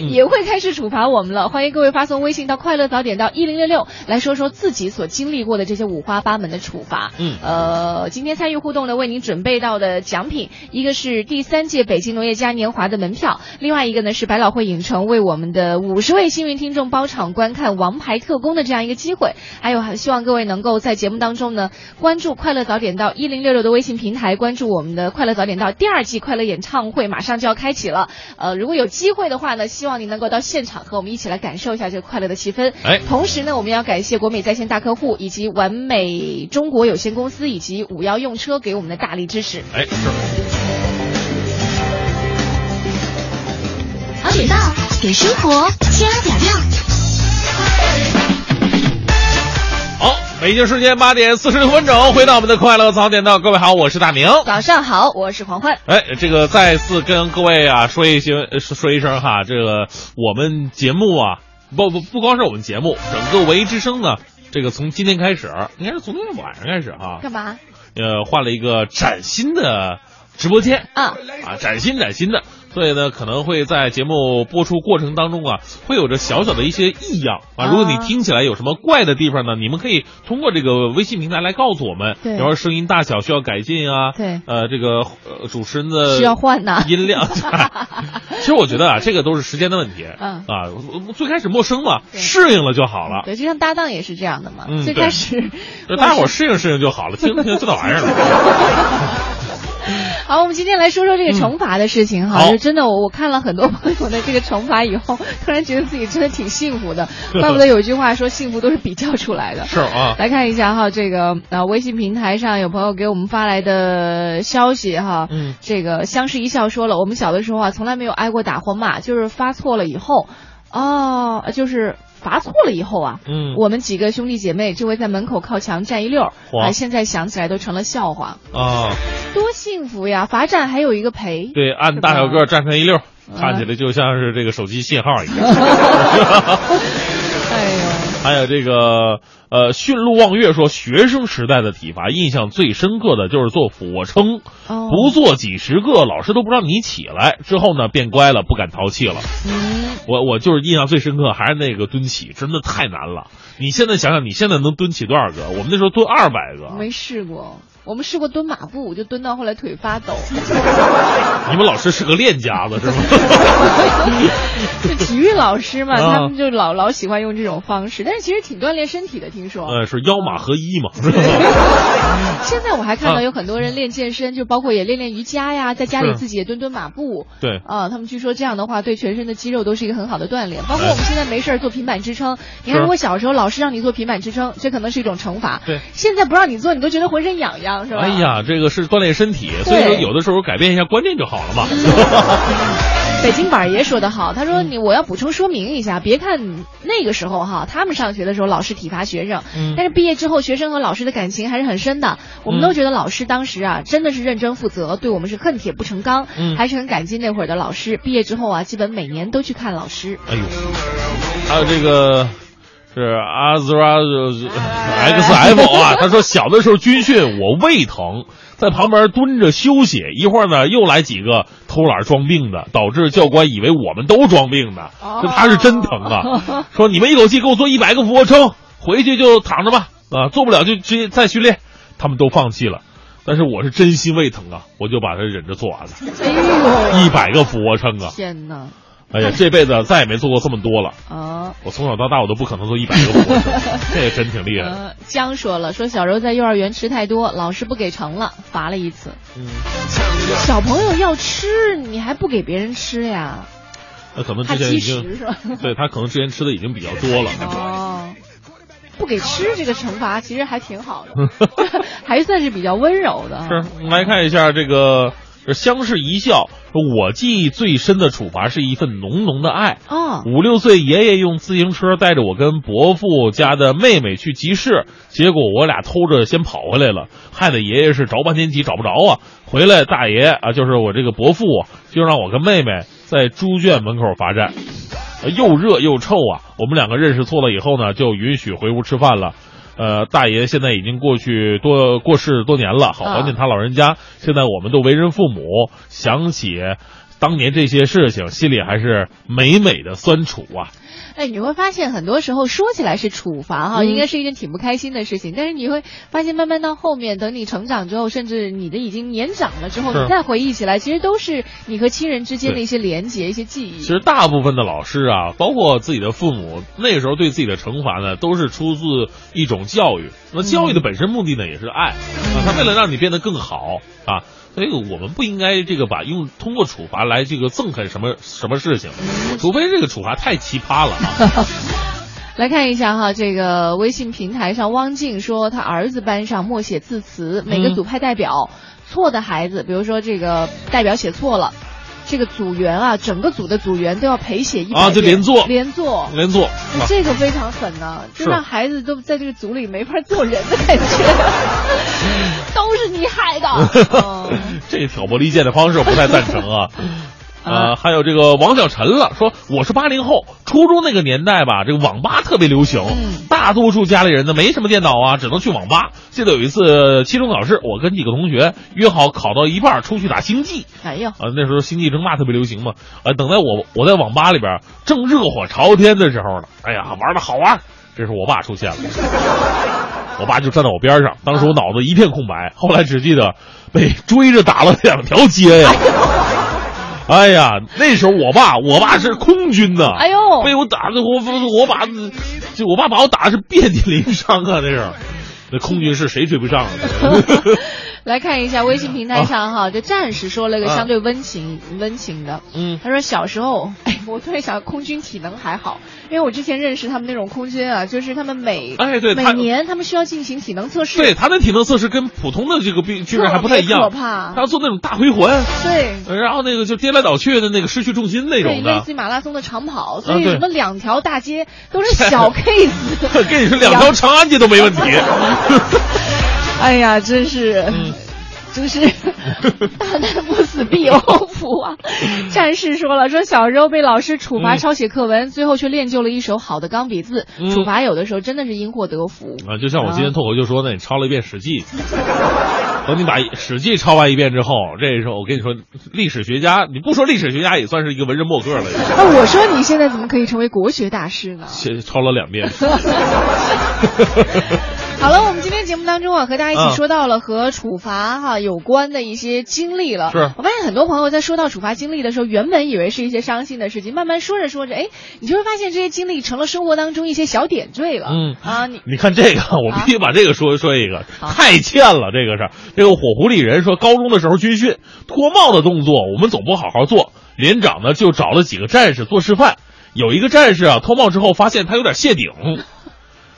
Speaker 3: 嗯
Speaker 4: 也会开始处罚我们了。欢迎各位发送微信到快乐早点到一零六六来说说自己所经历过的这些五花八门的处罚。
Speaker 3: 嗯
Speaker 4: 呃，今天参与互动的为您准备到的奖品，一个是第三届北京农业嘉年华的门票，另外一个呢是百老汇影城为我们的五十位幸运听众包场观看《王牌特工》的这样一个机会。还有，还希望各位能够在节目当中呢关注快乐早点到一零六六的微信平台，关注我们的快乐早点到第二季快乐演唱会马上就要开启了。呃，如果有机会的话呢，希望您能够到现场和我们一起来感受一下这个快乐的气氛。
Speaker 3: 哎
Speaker 4: 同时呢，我们要感谢国美在线大客户以及完美中国有限公司以及五幺用车给我们的大力支持。
Speaker 3: 哎，是。
Speaker 11: 好点到，给生活加点料。
Speaker 3: 好，北京时间八点四十六分整，回到我们的快乐早点到，各位好，我是大明。
Speaker 4: 早上好，我是黄欢。
Speaker 3: 哎，这个再次跟各位啊说一些呃说说一声哈，这个我们节目啊，不不不光是我们节目，整个文艺之声呢，这个从今天开始，应该是从今天晚上开始哈，
Speaker 4: 干嘛？
Speaker 3: 呃，换了一个崭新的直播间
Speaker 4: 啊
Speaker 3: 啊，崭新崭新的，所以呢，可能会在节目播出过程当中啊，会有着小小的一些异样啊。如果你
Speaker 4: 啊
Speaker 3: 听起来有什么怪的地方呢，你们可以通过这个微信平台来告诉我们，
Speaker 4: 对
Speaker 3: 比方说声音大小需要改进啊，
Speaker 4: 对
Speaker 3: 呃，这个呃主持人的
Speaker 4: 需要换呐
Speaker 3: 音量。其实我觉得啊，这个都是时间的问题，
Speaker 4: 嗯
Speaker 3: 啊，最开始陌生嘛，适应了就好了。
Speaker 4: 对，就像搭档也是这样的嘛。
Speaker 3: 嗯对
Speaker 4: 最开始
Speaker 3: 大家伙适应适应就好了，听听就这玩意儿了。
Speaker 4: 好，我们今天来说说这个惩罚的事情哈。
Speaker 3: 好
Speaker 4: 就真的，我我看了很多朋友的这个惩罚以后，突然觉得自己真的挺幸福的。怪不得有一句话说，幸福都是比较出来的。
Speaker 3: 是啊，
Speaker 4: 来看一下哈，这个呃，微信平台上有朋友给我们发来的消息哈，
Speaker 3: 嗯，
Speaker 4: 这个相视一笑说了，我们小的时候啊，从来没有挨过打或骂，就是发错了以后，哦，就是罚错了以后啊，
Speaker 3: 嗯。
Speaker 4: 我们几个兄弟姐妹就会在门口靠墙站一溜儿，啊，现在想起来都成了笑话，
Speaker 3: 啊，
Speaker 4: 多幸福呀！罚站还有一个陪，
Speaker 3: 对，按大小个站成一溜儿，
Speaker 4: 嗯。
Speaker 3: 看起来就像是这个手机信号一样。
Speaker 4: 哎呦，
Speaker 3: 还有这个呃，驯鹿望月说，学生时代的体罚印象最深刻的就是做俯卧撑，
Speaker 4: 哦
Speaker 3: 不做几十个，老师都不让你起来。之后呢，变乖了，不敢淘气了。
Speaker 4: 嗯，
Speaker 3: 我我就是印象最深刻，还是那个蹲起，真的太难了。你现在想想，你现在能蹲起多少个？我们那时候蹲二百个。
Speaker 4: 没试过，我们试过蹲马步，就蹲到后来腿发抖。
Speaker 3: 你们老师是个练家子是吗？
Speaker 4: 就体育老师嘛，
Speaker 3: 啊
Speaker 4: 他们就老老喜欢用这种方式，但是其实挺锻炼身体的，听说。
Speaker 3: 呃，是腰马合一嘛？
Speaker 4: 现在我还看到
Speaker 3: 啊
Speaker 4: 有很多人练健身，就包括也练练瑜伽呀，在家里自己也蹲蹲马步。
Speaker 3: 对
Speaker 4: 啊，他们据说这样的话对全身的肌肉都是一个很好的锻炼。包括我们现在没事儿做平板支撑，你看如果小时候老师让你做平板支撑，这可能是一种惩罚。
Speaker 3: 对，
Speaker 4: 现在不让你做，你都觉得浑身痒痒，是吧？
Speaker 3: 哎呀，这个是锻炼身体，所以说有的时候改变一下观念就好了嘛。
Speaker 4: 北京板儿爷说的好，他说你我要补充说明一下，别看那个时候哈，他们上学的时候老师体罚学生，
Speaker 3: 嗯
Speaker 4: 但是毕业之后学生和老师的感情还是很深的。我们
Speaker 3: 嗯
Speaker 4: 都觉得老师当时啊真的是认真负责，对我们是恨铁不成钢，
Speaker 3: 嗯
Speaker 4: 还是很感激那会儿的老师。毕业之后啊，基本每年都去看老师。
Speaker 3: 哎呦，还有这个是阿兹拉 X F 啊，他说小的时候军训我胃疼，在旁边蹲着休息，一会儿呢又来几个偷懒装病的，导致教官以为我们都装病呢，这他是真疼啊！说你们一口气给我做一百个俯卧撑，回去就躺着吧，啊，做不了就直接再训练，他们都放弃了。但是我是真心胃疼啊，我就把它忍着做完了，
Speaker 4: 哎
Speaker 3: 一百个俯卧撑，啊！
Speaker 4: 天哪！
Speaker 3: 哎呀，这辈子再也没做过这么多了。
Speaker 4: 啊。
Speaker 3: 我从小到大我都不可能做一百个俯卧撑，这也真挺厉害
Speaker 4: 江说了，说小时候在幼儿园吃太多，老师不给盛了，罚了一次。
Speaker 3: 嗯，
Speaker 4: 小朋友要吃，你还不给别人吃呀？
Speaker 3: 那可能之前已经？对他可能之前吃的已经比较多了。
Speaker 4: 哦，不给吃这个惩罚其实还挺好的，还算是比较温柔的。
Speaker 3: 是，我们来看一下这个。这相视一笑，说我记忆最深的处罚是一份浓浓的爱。
Speaker 4: 哦，
Speaker 3: 五六岁，爷爷用自行车带着我跟伯父家的妹妹去集市，结果我俩偷着先跑回来了，害得爷爷是着半天急找不着啊。回来，大爷啊，就是我这个伯父啊，就让我跟妹妹在猪圈门口罚站，呃又热又臭啊。我们两个认识错了以后呢，就允许回屋吃饭了。呃，大爷现在已经过去多过世多年了，好怀念他老人家。现在我们都为人父母，想起当年这些事情，心里还是美美的酸楚啊。
Speaker 4: 哎，你会发现很多时候说起来是处罚哈，
Speaker 3: 嗯
Speaker 4: 应该是一件挺不开心的事情，但是你会发现慢慢到后面，等你成长之后，甚至你的已经年长了之后，你再回忆起来，其实都是你和亲人之间的一些连结、一些记忆。
Speaker 3: 其实大部分的老师啊，包括自己的父母，那个时候对自己的惩罚呢，都是出自一种教育。那教育的本身目的呢，也是爱啊，他为了让你变得更好啊。所以我们不应该这个把用通过处罚来这个憎恨什么什么事情，除非这个处罚太奇葩了啊。
Speaker 4: 来看一下哈，这个微信平台上，汪静说他儿子班上默写字词，每个
Speaker 3: 嗯
Speaker 4: 组派代表，错的孩子，比如说这个代表写错了。这个组员啊，整个组的组员都要陪写一百
Speaker 3: 啊就连坐。
Speaker 4: 连坐，
Speaker 3: 连坐，
Speaker 4: 这个非常狠呐、就让孩子都在这个组里没法做人的感觉，都是你害的。嗯。
Speaker 3: 这挑拨离间的方式我不太赞成啊。呃，还有这个王小晨了，说我是八零后，初中那个年代吧，这个网吧特别流行，大多数家里人呢没什么电脑啊，只能去网吧。记得有一次期中考试，我跟几个同学约好考到一半出去打星际，
Speaker 4: 哎呦，
Speaker 3: 啊，那时候星际争霸特别流行嘛，啊，等在我我在网吧里边正热火朝天的时候呢，哎呀，玩的好玩，这时候我爸出现了。我爸就站在我边上，当时我脑子一片空白，后来只记得被追着打了两条街呀。哎呀，那时候我爸，我爸是空军呐，
Speaker 4: 哎呦。
Speaker 3: 被我打的我我把，就我爸把我打的是遍体鳞伤啊，那是，那空军是谁追不上啊？
Speaker 4: 来看一下微信平台上哈，这战士说了个相对温情、温情的，
Speaker 3: 嗯，
Speaker 4: 他说小时候，哎，我突然想，空军体能还好，因为我之前认识他们那种空军啊，就是他们每
Speaker 3: 哎对
Speaker 4: 每年他们需要进行体能测试，
Speaker 3: 对他的体能测试跟普通的这个兵军人还不太一样，
Speaker 4: 可怕。
Speaker 3: 他要做那种大回环，
Speaker 4: 对，
Speaker 3: 然后那个就颠来倒去的那个失去重心那，种的。
Speaker 4: 类似。于马拉松的长跑，所以什么两条大街都是小 case。
Speaker 3: 跟你说，两条长安街都没问题。
Speaker 4: 哎呀，真是，
Speaker 3: 嗯。
Speaker 4: 真是 大难不死必有战士说了，说小时候被老师处罚
Speaker 3: 嗯
Speaker 4: 抄写课文，最后却练就了一手好的钢笔字。
Speaker 3: 嗯
Speaker 4: 处罚有的时候真的是因祸得福。
Speaker 3: 啊，就像我今天脱口秀说的，你抄了一遍《史记》，等 你把《史记》抄完一遍之后，这时候我跟你说，历史学家，你不说历史学家也算是一个文人墨客了。
Speaker 4: 那我说你现在怎么可以成为国学大师呢？
Speaker 3: 先抄了两遍。
Speaker 4: 好了，我们今天节目当中啊，和大家一起
Speaker 3: 嗯
Speaker 4: 说到了和处罚哈、有关的一些经历了。
Speaker 3: 是
Speaker 4: 我发现很多朋友在说到处罚经历的时候，原本以为是一些伤心的事情，慢慢说着说着，哎，你就会发现这些经历成了生活当中一些小点缀了。
Speaker 3: 嗯
Speaker 4: 啊，你
Speaker 3: 你看这个，我必须把这个说说一个，太欠了。这个是这个火狐狸人说，高中的时候军训脱帽的动作，我们总不好好做，连长呢就找了几个战士做示范。有一个战士啊脱帽之后发现他有点谢顶，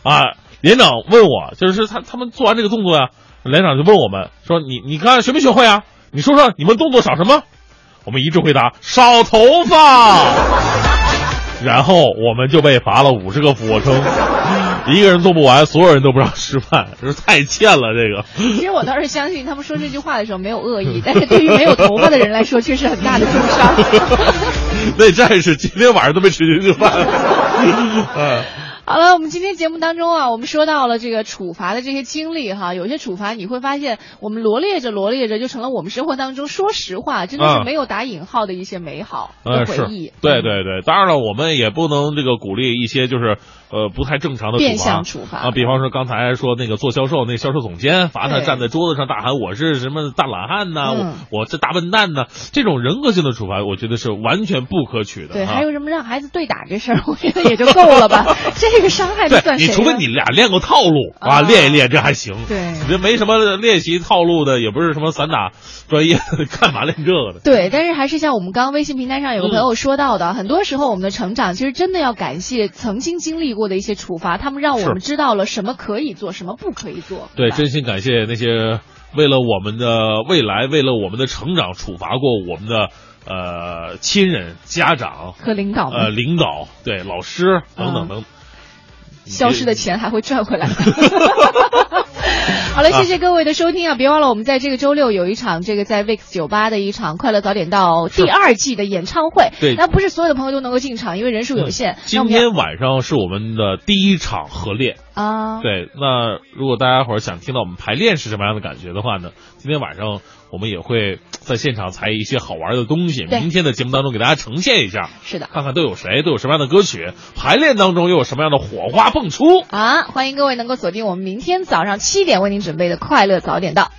Speaker 3: 啊，连长问我，就是他他们做完这个动作呀、连长就问我们说你你看学没学会啊？你说说你们动作少什么？我们一致回答少头发。然后我们就被罚了五十个俯卧撑，一个人做不完，所有人都不让吃饭，这是太欠了。这个，
Speaker 4: 其实我倒是相信他们说这句话的时候没有恶意，但是对于没有头发的人来说，却是很大的重伤。
Speaker 3: 那战士今天晚上都没吃进去饭。嗯，
Speaker 4: 好了，我们今天节目当中啊，我们说到了这个处罚的这些经历哈，有些处罚你会发现，我们罗列着罗列着，就成了我们生活当中说实话真的是
Speaker 3: 啊
Speaker 4: 没有打引号的一些美好的回忆。，
Speaker 3: 对对对，当然了，我们也不能这个鼓励一些就是呃不太正常的
Speaker 4: 变相处罚
Speaker 3: 啊，比方说刚才说那个做销售那销售总监罚他站在桌子上大喊我是什么大懒汉呐、
Speaker 4: 嗯
Speaker 3: 我我这大笨蛋呐，这种人格性的处罚，我觉得是完全不可取的。
Speaker 4: 对，
Speaker 3: 啊
Speaker 4: 还有什么让孩子对打这事儿，我觉得也就够了吧。这个伤害的算
Speaker 3: 你除非你俩练过套路啊，
Speaker 4: 啊
Speaker 3: 练一练这还行。
Speaker 4: 对
Speaker 3: 你这没什么练习套路的，也不是什么散打专业，干嘛练这个的？
Speaker 4: 对，但是还是像我们刚刚微信平台上有个朋
Speaker 3: 嗯
Speaker 4: 友说到的，很多时候我们的成长其实真的要感谢曾经经历过的一些处罚，他们让我们知道了什么可以做，什么不可以做。
Speaker 3: 对，真心感谢那些为了我们的未来，为了我们的成长，处罚过我们的呃亲人、家长
Speaker 4: 和领导
Speaker 3: 呃领导、对老师等等
Speaker 4: 嗯
Speaker 3: 等。
Speaker 4: 消失的钱还会赚回来。好了，谢谢各位的收听啊！别忘了，我们在这个周六有一场这个在 VIX 酒吧的一场快乐早点到第二季的演唱会。
Speaker 3: 对
Speaker 4: 那不是所有的朋友都能够进场，因为人数有限。
Speaker 3: 今天晚上是我们的第一场合练。
Speaker 4: 啊，
Speaker 3: 对，那如果大家伙儿想听到我们排练是什么样的感觉的话呢，今天晚上我们也会在现场采一些好玩的东西，明天的节目当中给大家呈现一下，
Speaker 4: 是的。
Speaker 3: 看看都有谁，都有什么样的歌曲，排练当中又有什么样的火花迸出。
Speaker 4: 啊，欢迎各位能够锁定我们明天早上七点为您准备的快乐早点到。